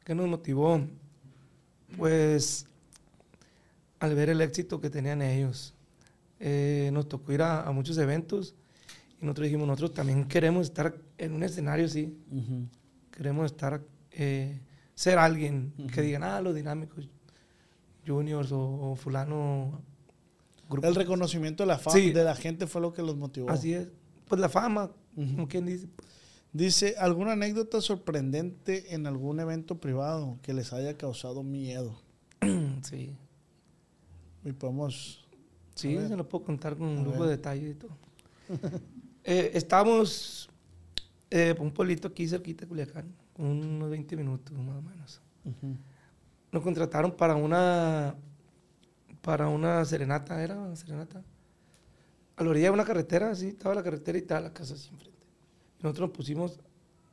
¿Qué nos motivó? Pues al ver el éxito que tenían ellos. Eh, nos tocó ir a, a muchos eventos y nosotros dijimos, nosotros también queremos estar en un escenario así. Queremos estar, eh, ser alguien que digan, ah, los dinámicos juniors o, o fulano. grupo". El reconocimiento de la fama Sí. de la gente fue lo que los motivó. Así es. Pues la fama, como quien dice. Dice, ¿alguna anécdota sorprendente en algún evento privado que les haya causado miedo? sí. Y podemos... Sí, se lo puedo contar con un lujo de detalle y todo. Eh, estábamos eh, por un pueblito aquí cerquita de Culiacán, unos 20 minutos más o menos. Nos contrataron para una para una serenata, era una serenata. A la orilla de una carretera, así, estaba la carretera y estaba la casa así enfrente. Y nosotros nos pusimos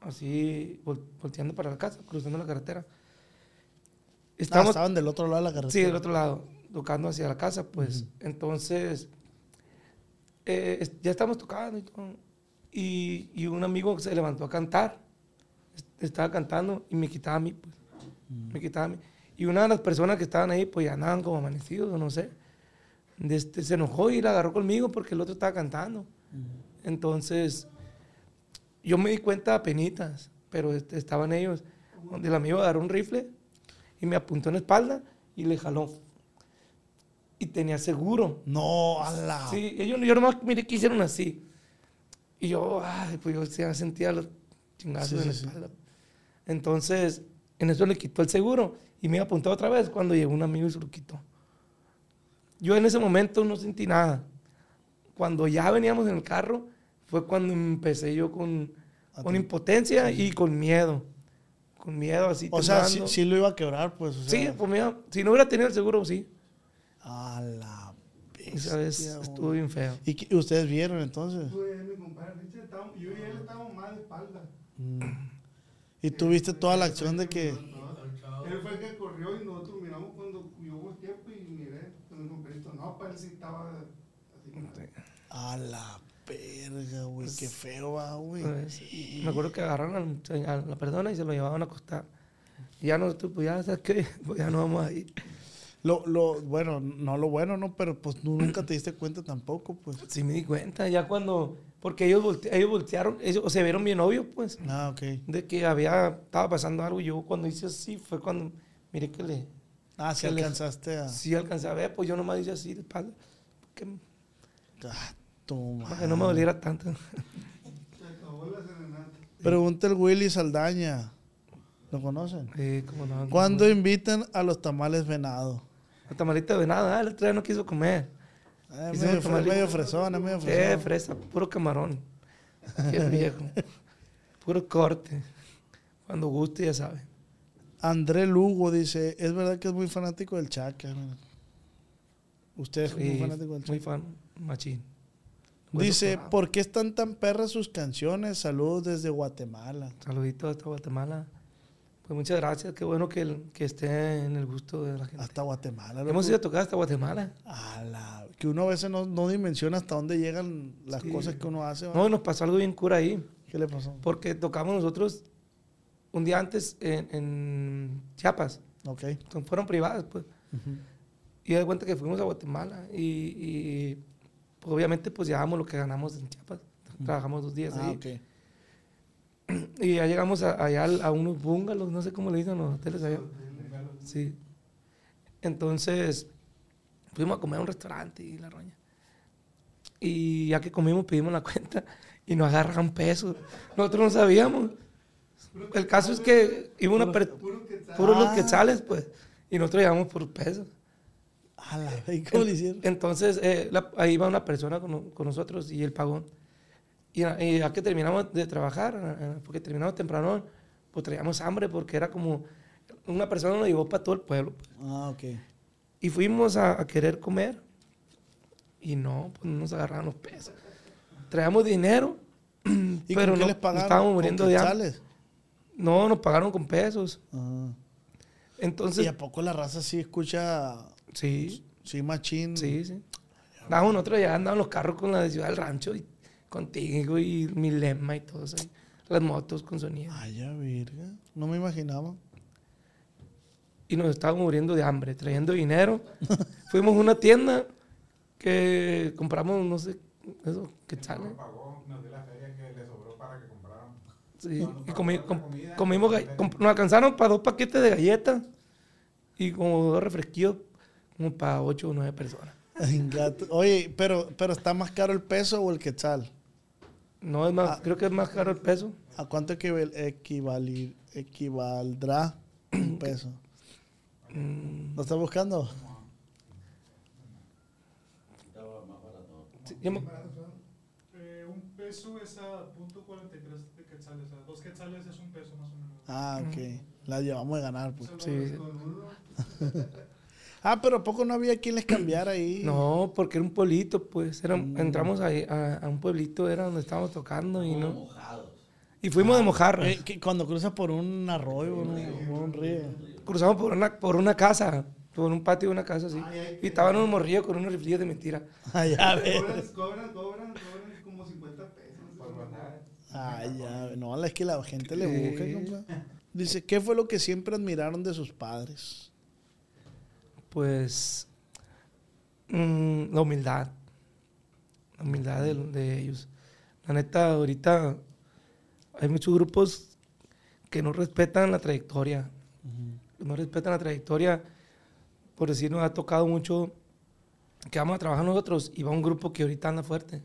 así, vol- volteando para la casa, cruzando la carretera. Ah, estaban del otro lado de la carretera. Sí, del otro lado, tocando hacia la casa, pues. Entonces, eh, ya estamos tocando y todo. Y, y un amigo se levantó a cantar. Es- Estaba cantando y me quitaba a mí, pues. Me quitaba a mí. Y una de las personas que estaban ahí, pues ya andaban como amanecidos, no sé. De este, se enojó y la agarró conmigo porque el otro estaba cantando. Entonces, yo me di cuenta a penitas, pero este, estaban ellos. Donde el amigo agarró un rifle y me apuntó en la espalda y le jaló. Y tenía seguro. No, a la... Sí, ellos, yo nomás miré que hicieron así. Y yo, ay, pues yo ya sentía los chingazos Sí, en la sí, sí. espalda. Entonces, en eso le quitó el seguro y me iba a apuntar otra vez cuando llegó un amigo y se lo quitó. Yo en ese momento no sentí nada. Cuando ya veníamos en el carro, fue cuando empecé yo con, con impotencia y con miedo. Con miedo así. O sea, sí, temblando. sí lo iba a quebrar, pues. o Sí, sea, pues mira, si no hubiera tenido el seguro, sí. A la Esa vez estuvo bien feo. ¿Y qué- ustedes vieron entonces? Pues, estábamos- yo y él estábamos más de espalda. Mm. Y tuviste toda la acción de que... Él fue el que corrió y nosotros miramos cuando yo volteé pues, y miré con mi compadrito. No, para él sí estaba así. como- A la verga, güey. Qué feo va, güey. Pues, y me acuerdo que agarraron a la persona y se lo llevaban a acostar. Y ya nosotros, pues ya, ¿sabes qué? Pues ya no vamos a ir. Lo, lo, bueno, no lo bueno, ¿no? Pero pues tú nunca te diste cuenta tampoco, pues. Sí me di cuenta, ya cuando... Porque ellos, volte- ellos voltearon, ellos, o se vieron bien obvios, pues, Ah, ok. de que había, estaba pasando algo. Y yo cuando hice así fue cuando, mire que le... Ah, sí le- alcanzaste a... Sí alcancé a ver, pues yo nomás hice así de espalda. Que, Ah, tu para que no me doliera tanto. Se acabó la serenata. Pregunta el Willy Saldaña. ¿Lo conocen? Sí, como no. ¿Cuándo invitan a los tamales venado? La tamalita de nada, ah, el otro día no quiso comer. Ah, Hicimos medio, fre- tamalito. medio medio Eh, fresón. fresa, puro camarón. Qué viejo. Puro corte. Cuando guste, ya sabe. André Lugo dice, es verdad que es muy fanático del Chaca. Usted es muy fanático del Chaca. muy fan, machín. Dice, colorado. ¿por qué están tan perras sus canciones? Saludos desde Guatemala. Saluditos hasta Guatemala. Pues muchas gracias. Qué bueno que, el- que esté en el gusto de la gente. Hasta Guatemala. Hemos ido a tocar hasta Guatemala. A la- que uno a veces no, no dimensiona hasta dónde llegan las Sí. cosas que uno hace. ¿va? No, nos pasó algo bien cura ahí. ¿Qué le pasó? Porque tocamos nosotros un día antes en, en Chiapas. Ok. Son- Fueron privadas, pues. Y de cuenta que fuimos a Guatemala y, y, pues, obviamente pues llevamos lo que ganamos en Chiapas. Trabajamos dos días Ah, ahí. ok. Y ya llegamos a- allá al- a, unos bungalows, no sé cómo le dicen los hoteles allá. Sí. Entonces, fuimos a comer a un restaurante y la roña. Y ya que comimos, pedimos la cuenta y nos agarran pesos. Nosotros no sabíamos. El caso es que iba una per- Puro los Ah. quetzales, pues. Y nosotros llevamos por pesos. ¿Y cómo le hicieron? Entonces, eh, la- ahí va una persona con, con nosotros y el pagón. Y, y ya que terminamos de trabajar, porque terminamos temprano, pues traíamos hambre porque era como una persona nos llevó para todo el pueblo. pues. Ah, ok. Y fuimos a, a querer comer y no, pues no nos agarraron los pesos. Traíamos dinero ¿Y Pero no, les pagaron? estábamos ¿Con muriendo de hambre. No, nos pagaron con pesos. Ah. Entonces, ¿Y a poco la raza sí escucha, sí, sí, machín? sí, sí. Andábamos nosotros ya andaban los carros con la de Ciudad del Rancho y contigo y mi lema y todo eso. Las motos con sonido. Ay, ya, virga. No me imaginaba. y nos estábamos muriendo de hambre, trayendo dinero. Fuimos a una tienda que compramos, no sé, eso, quetzales. pagó, nos dio la feria que le sobró para que compráramos. Sí, nos y comi- la com- comida, comimos, nos alcanzaron para dos paquetes de galletas y como dos refresquillos, como para ocho o nueve personas. Oye, pero, pero ¿está más caro el peso o el quetzal? No, es más, Ah. creo que es más caro el peso. ¿A cuánto equival- equivali- equivaldrá un peso? Mm, ¿Lo estás buscando? sí, yo me- Eh, un peso es a punto 43 de quetzales. O sea, dos quetzales es un peso más o menos. Ah, ok. La llevamos de ganar. Pues. Sí. Ah, pero ¿a poco no había quien les cambiara ahí? No, porque era un pueblito, pues. Era, Entramos ahí a, a un pueblito, era donde estábamos tocando y no. Y fuimos de mojarras. Eh, que cuando cruzas por un arroyo, por un, por un río. Cruzamos por una, por una casa, por un patio de una casa así. Y estaban unos morrillos con unos riflillos de mentira. Ay, ya ves. Cobran, cobran, cobran, cobran como 50 pesos. Ay, ya ves. No, es que la gente le busca, compa. Dice, ¿qué fue lo que siempre admiraron de sus padres? Pues mm, la humildad. La humildad de, de ellos. La neta, ahorita hay muchos grupos que no respetan la trayectoria. No respetan la trayectoria. Por decir, nos ha tocado mucho que vamos a trabajar nosotros y va un grupo que ahorita anda fuerte.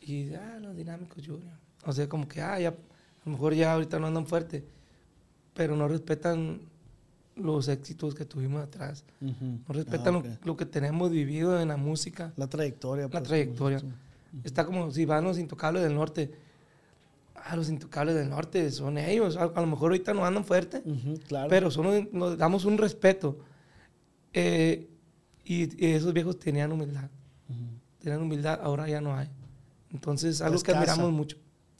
Y, ah, los dinámicos Junior. O sea, como que, ah, ya, a lo mejor ya ahorita no andan fuerte, pero no respetan los éxitos que tuvimos atrás. No respetan Ah, lo- ok. lo, que tenemos vivido en la música, La trayectoria. la pues, trayectoria. Está como si van los intocables del norte. Ah, los intocables del norte son ellos. A, a lo mejor ahorita no andan fuerte. Ujú, claro. pero son, nos damos un respeto. Eh, y, y esos viejos tenían humildad. Tenían humildad, ahora ya no hay. Entonces, algo que admiramos mucho.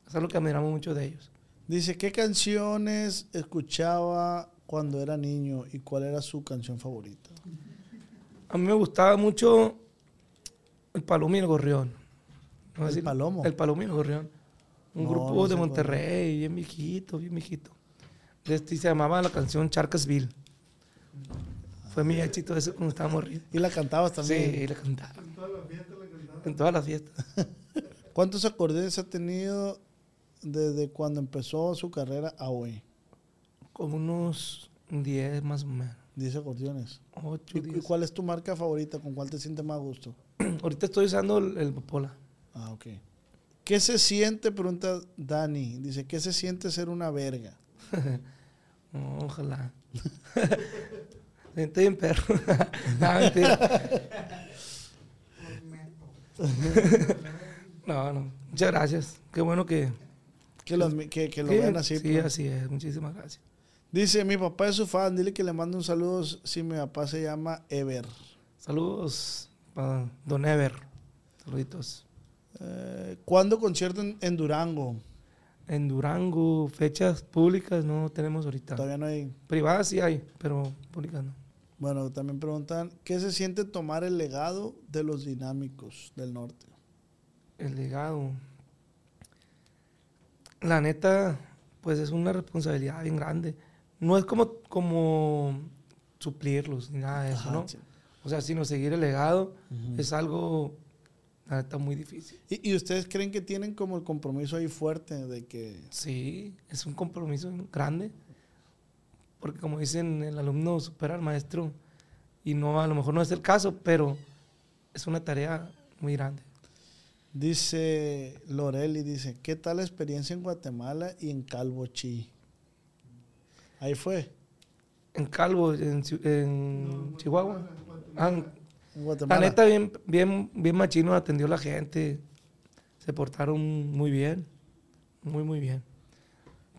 Es algo que admiramos mucho de ellos. Dice, ¿qué canciones escuchaba cuando era niño y cuál era su canción favorita? A mí me gustaba mucho el Palomo y el Gorrión. No ¿El Palomo? El Palomo y el Gorrión. Un No, grupo no sé de cuál. Monterrey, bien viejito, bien viejito. De este, y se llamaba la canción Charcasville. Fue mi éxito ese cuando estábamos riendo. Y la cantabas también. Sí, la cantaba. En todas las fiestas la cantaban. En todas las fiestas. ¿Cuántos acordeones ha tenido desde cuando empezó su carrera a hoy? Como unos 10 más o menos. 10 acordeones. 8, ¿Y, y cuál es tu marca favorita? ¿Con cuál te sientes más a gusto? Ahorita estoy usando el, el Popola. Ah, ok. ¿Qué se siente? Pregunta Dani. Dice, ¿qué se siente ser una verga? No, ojalá. Siente bien perro. no, mentira. no, no. Muchas gracias. Qué bueno que, Que lo, admi- que, que lo Sí, vean así. Sí, pues. así es. Muchísimas gracias. Dice, mi papá es su fan. Dile que le mando un saludo si mi papá se llama Ever. Saludos para Don Ever. Saluditos. Eh, ¿Cuándo concierto en, en Durango? En Durango, fechas públicas no tenemos ahorita. Todavía no hay. Privadas sí hay, pero públicas no. Bueno, también preguntan, ¿qué se siente tomar el legado de los dinámicos del norte? El legado. La neta, pues es una responsabilidad bien grande. No es como, como suplirlos ni nada de eso, Ajá, ¿no? sí. O sea, sino seguir el legado es algo, la neta, muy difícil. ¿Y, y ustedes creen que tienen como el compromiso ahí fuerte de que... Sí, es un compromiso grande. Porque como dicen, el alumno supera al maestro. Y no, a lo mejor no es el caso, pero es una tarea muy grande. Dice Loreli, dice, ¿qué tal la experiencia en Guatemala y en Calvo Chi? Ahí fue, En Calvo, en, en Chihuahua. Ah, en- en La Guatemala. neta, bien, bien, bien machino atendió la gente. Se portaron muy bien. Muy, muy bien.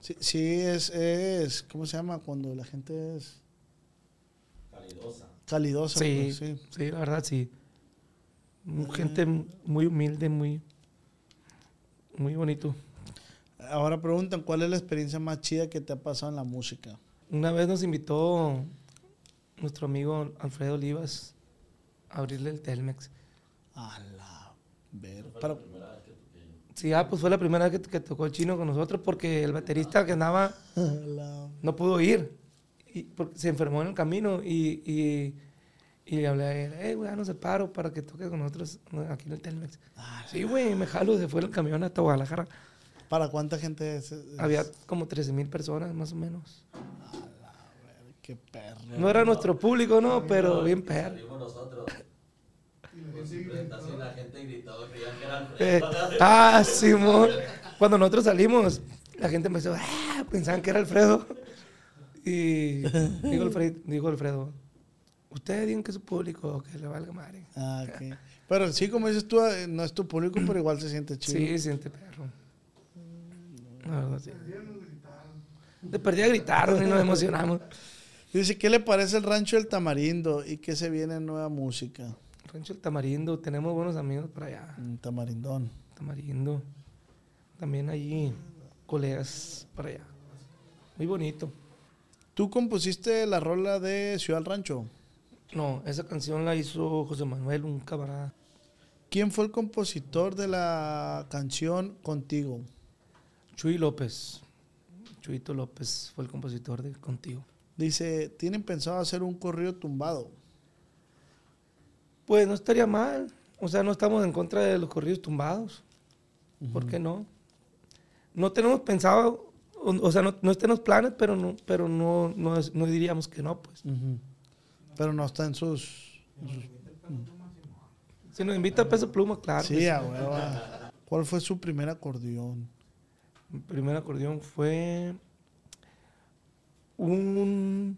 Sí, sí, es, es, ¿cómo se llama? Cuando la gente es... Calidosa. Calidosa. Sí, pues, sí. sí, la verdad, sí. Gente muy humilde, muy, muy bonito. Ahora preguntan, ¿cuál es la experiencia más chida que te ha pasado en la música? Una vez nos invitó nuestro amigo Alfredo Olivas a abrirle el Telmex. A la ver. Para- Sí, ah, pues fue la primera vez que, que tocó el chino con nosotros porque el baterista que andaba la- no pudo ir. Y porque se enfermó en el camino y, y, y le hablé a él, eh, güey, danos el paro para que toque con nosotros ¿no? aquí en el Telmex. sí, güey, me jalo, se fue el camión hasta Guadalajara. ¿Para cuánta gente es? es- Había como 13 mil personas, más o menos. Qué perro. No era nuestro público, ¿no? Pero bien perro. Salimos nosotros. La gente gritó, creían que Eh, ah, Simón. Cuando nosotros salimos, la gente empezó, ah, pensaban que era Alfredo. Y dijo Alfredo, dijo Alfredo ustedes digan que es su público, que le valga madre. Ah, ok. Pero sí, como dices tú, eh, no es tu público, pero igual se siente chido. Sí, siente perro. La verdad, sí. De perdida gritaron y nos emocionamos. Dice, ¿qué le parece el rancho del Tamarindo y qué se viene en nueva música? Rancho El Tamarindo, tenemos buenos amigos por allá. Un tamarindón. Tamarindo. También allí colegas para allá. Muy bonito. ¿Tú compusiste la rola de Ciudad del Rancho? No, esa canción la hizo José Manuel, un camarada. ¿Quién fue el compositor de la canción Contigo? Chuy López. Chuyito López fue el compositor de Contigo. Dice, ¿tienen pensado hacer un corrido tumbado? Pues no estaría mal. O sea, no estamos en contra de los corridos tumbados. ¿Por qué no? No tenemos pensado, o, o sea, no, no está en los planes, pero no, pero no, no, diríamos que no, pues. Pero no está en sus... Si nos invita a Peso Pluma, claro. Sí, sí. a hueva. ¿Cuál fue su primer acordeón? Mi primer acordeón fue un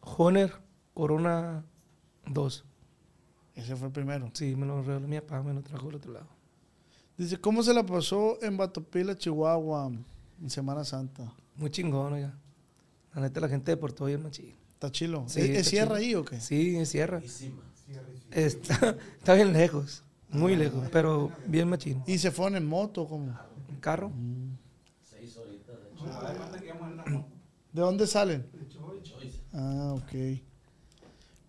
Honer Corona 2. Ese fue el primero. Sí, me lo regaló mi papá, me lo trajo del otro lado. Dice, ¿cómo se la pasó en Batopila, Chihuahua, en Semana Santa? Muy chingón, oiga. La neta, la gente de Puerto Vallarta es más chida. ¿Está chilo? Sí, ¿Es, es sierra ahí o qué? Sí, en sierra. Está, está bien lejos, muy lejos, pero bien machín. ¿Y se fueron en moto? ¿cómo? ¿En carro? Horitas de ¿De dónde salen? choice. Ah, ok.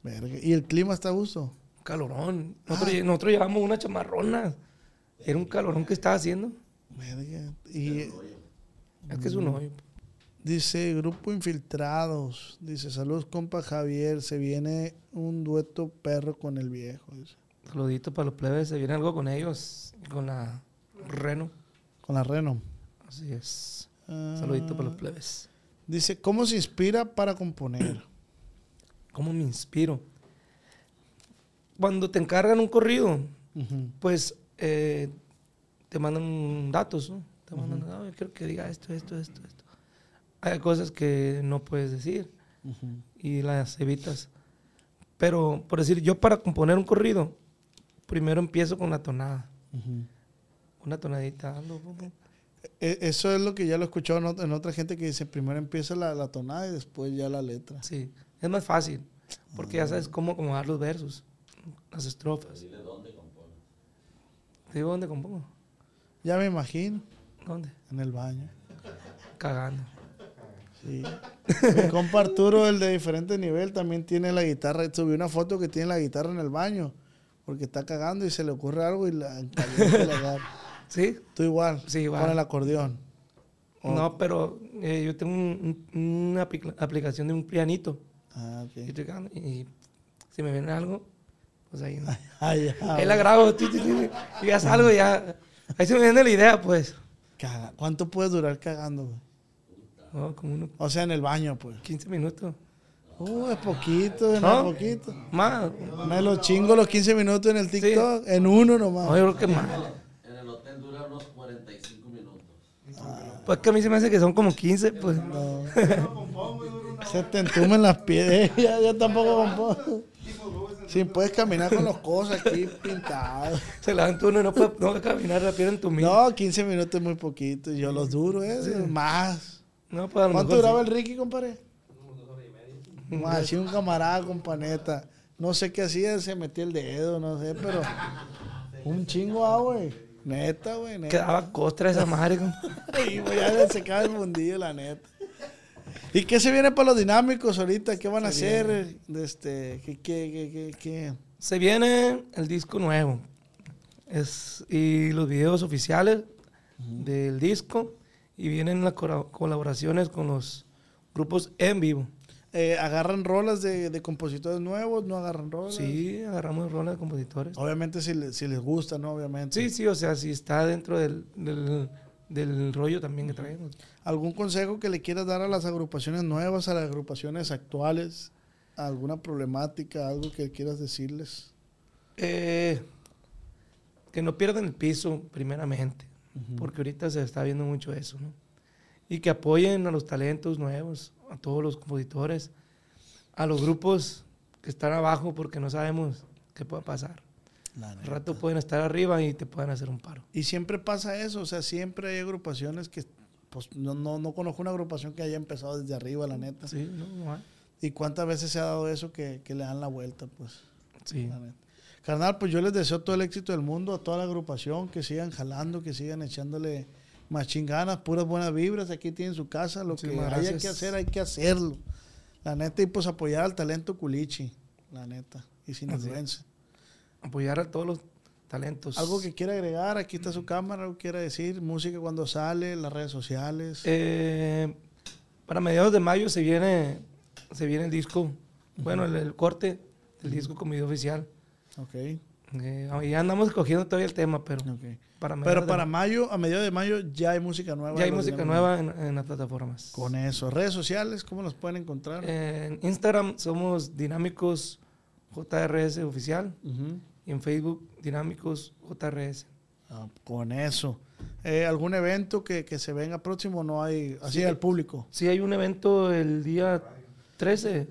Verga. ¿Y el clima está a gusto? Calorón. Nosotros, lle- nosotros llevamos una chamarrona. Era un calorón que estaba haciendo. Verga. Y Es que es un hoyo. dice, grupo infiltrados. Dice, saludos compa Javier. Se viene un dueto perro con el viejo. dice. Saludito para los plebes. Se viene algo con ellos. Con la Reno. Con la Reno. Así es. Ah, Saludito para los plebes. Dice, ¿cómo se inspira para componer? ¿Cómo me inspiro? Cuando te encargan un corrido, pues eh, te mandan datos, ¿no? Te mandan, "Ah, yo quiero que diga esto, esto, esto, esto. Hay cosas que no puedes decir y las evitas. Pero, por decir, yo para componer un corrido, primero empiezo con la tonada. Una tonadita. ando, Eso es lo que ya lo he escuchado en, ot- en otra gente que dice, primero empieza la, la tonada y después ya la letra. Sí, es más fácil, porque ya sabes cómo acomodar los versos, las estrofas. Dile dónde compone. ¿Te digo dónde compongo? Ya me imagino, ¿Dónde? en el baño. Cagando. Sí. Mi compa Arturo, el de diferente nivel, también tiene la guitarra. Subió una foto que tiene la guitarra en el baño, porque está cagando y se le ocurre algo y la agarra. ¿Sí? Tú igual, Sí, igual. con el acordeón. Oh. No, pero eh, yo tengo un- un- una apli- aplicación de un pianito. Ah, ok. y si me viene algo, pues ahí. Ah. Ahí la grabo, ti, ti, ti, y ya salgo, ya. Ahí se me viene la idea, pues. Caga- ¿Cuánto puedes durar cagando, güey? No, como unos O sea, en el baño, pues. 15 minutos. Uh, es poquito, es ¿No? poquito. Más. Me lo chingo los 15 minutos en el TikTok, en uno nomás. No, yo creo que más. Dura unos 45 minutos. Pues que a mí se me hace que son como 15, pues. Se te entumen las pies. ya, ya tampoco compongo. Sí, puedes caminar con los cosas aquí pintados. Se levanta uno y no puede, no caminar rápido en tu mismo. No, 15 minutos es muy poquito. Yo los duro, ¿eh? Más. No, pues ¿Cuánto duraba sí. el Ricky, compadre? Más, así un camarada, companeta. No sé qué hacía, se metía el dedo, no sé, pero. Un chingo, ah, güey. Neta, güey, neta. Quedaba costra esa madre. güey. Y ya se acaba el mundillo, la neta. ¿Y qué se viene para los dinámicos ahorita? ¿Qué van a hacer? Este, ¿qué, qué, qué, qué? Se viene el disco nuevo. Es, y los videos oficiales del disco. Y vienen las colaboraciones con los grupos en vivo. Eh, ¿Agarran rolas de, de compositores nuevos? ¿No agarran rolas? Sí, agarramos rolas de compositores. Obviamente si, le- si les gusta, ¿no? Obviamente. Sí, sí, o sea, si está dentro del, del, del rollo también que traemos. ¿Algún consejo que le quieras dar a las agrupaciones nuevas, a las agrupaciones actuales? ¿Alguna problemática, algo que quieras decirles? Eh, que no pierdan el piso, primeramente, porque ahorita se está viendo mucho eso, ¿no? Y que apoyen a los talentos nuevos, a todos los compositores, a los grupos que están abajo, porque no sabemos qué puede pasar. Al rato pueden estar arriba y te pueden hacer un paro. Y siempre pasa eso, o sea, siempre hay agrupaciones que, pues, no, no, no conozco una agrupación que haya empezado desde arriba, la neta. Sí, no, no hay. ¿Y cuántas veces se ha dado eso que, que le dan la vuelta, pues? Sí. la neta. Carnal, pues yo les deseo todo el éxito del mundo a toda la agrupación, que sigan jalando, que sigan echándole más chinganas, puras buenas vibras. Aquí tienen su casa, lo que haya gracias. que hacer, hay que hacerlo. La neta, y pues apoyar al talento culichi, la neta, y sin Así es. influencia. Apoyar a todos los talentos. Algo que quiera agregar, aquí está su cámara, algo que quiera decir, música cuando sale, las redes sociales. Eh, para mediados de mayo se viene, se viene el disco, bueno, el, el corte del disco con video oficial. ok, Eh, ya andamos cogiendo todavía el tema, pero ok. Para Pero para mayo mayo, a mediados de mayo, ya hay música nueva. ya hay música nueva en, en las plataformas. Con eso. Redes sociales, ¿cómo los pueden encontrar? En Instagram somos Dinámicos JRS Oficial y en Facebook Dinámicos JRS. Ah, con eso. Eh, ¿Algún evento que, que se venga próximo? No hay, así al público. Sí, hay un evento el día 13, El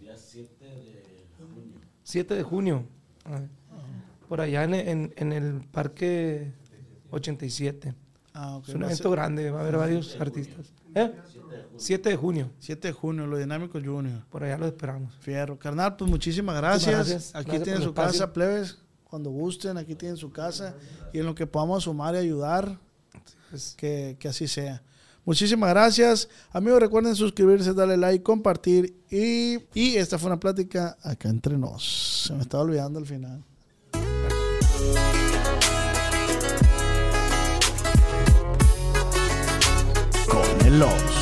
día 7 de junio. 7 de junio, ah, por allá en, en- en el Parque 87. Ah, ok. Es un evento ser grande, va a haber varios artistas. ¿Eh? 7 de junio, 7 de junio, los Dinámicos Junior. por allá lo esperamos. Fierro. Carnal, pues muchísimas gracias. gracias. Aquí Gracias tienen su espacio. casa, plebes. Cuando gusten, aquí tienen su casa. Y en lo que podamos sumar y ayudar, Pues, que, que así sea. Muchísimas gracias. Amigos, recuerden suscribirse, darle like, compartir. Y, y esta fue una plática acá entre nos. Se me estaba olvidando al final. Los.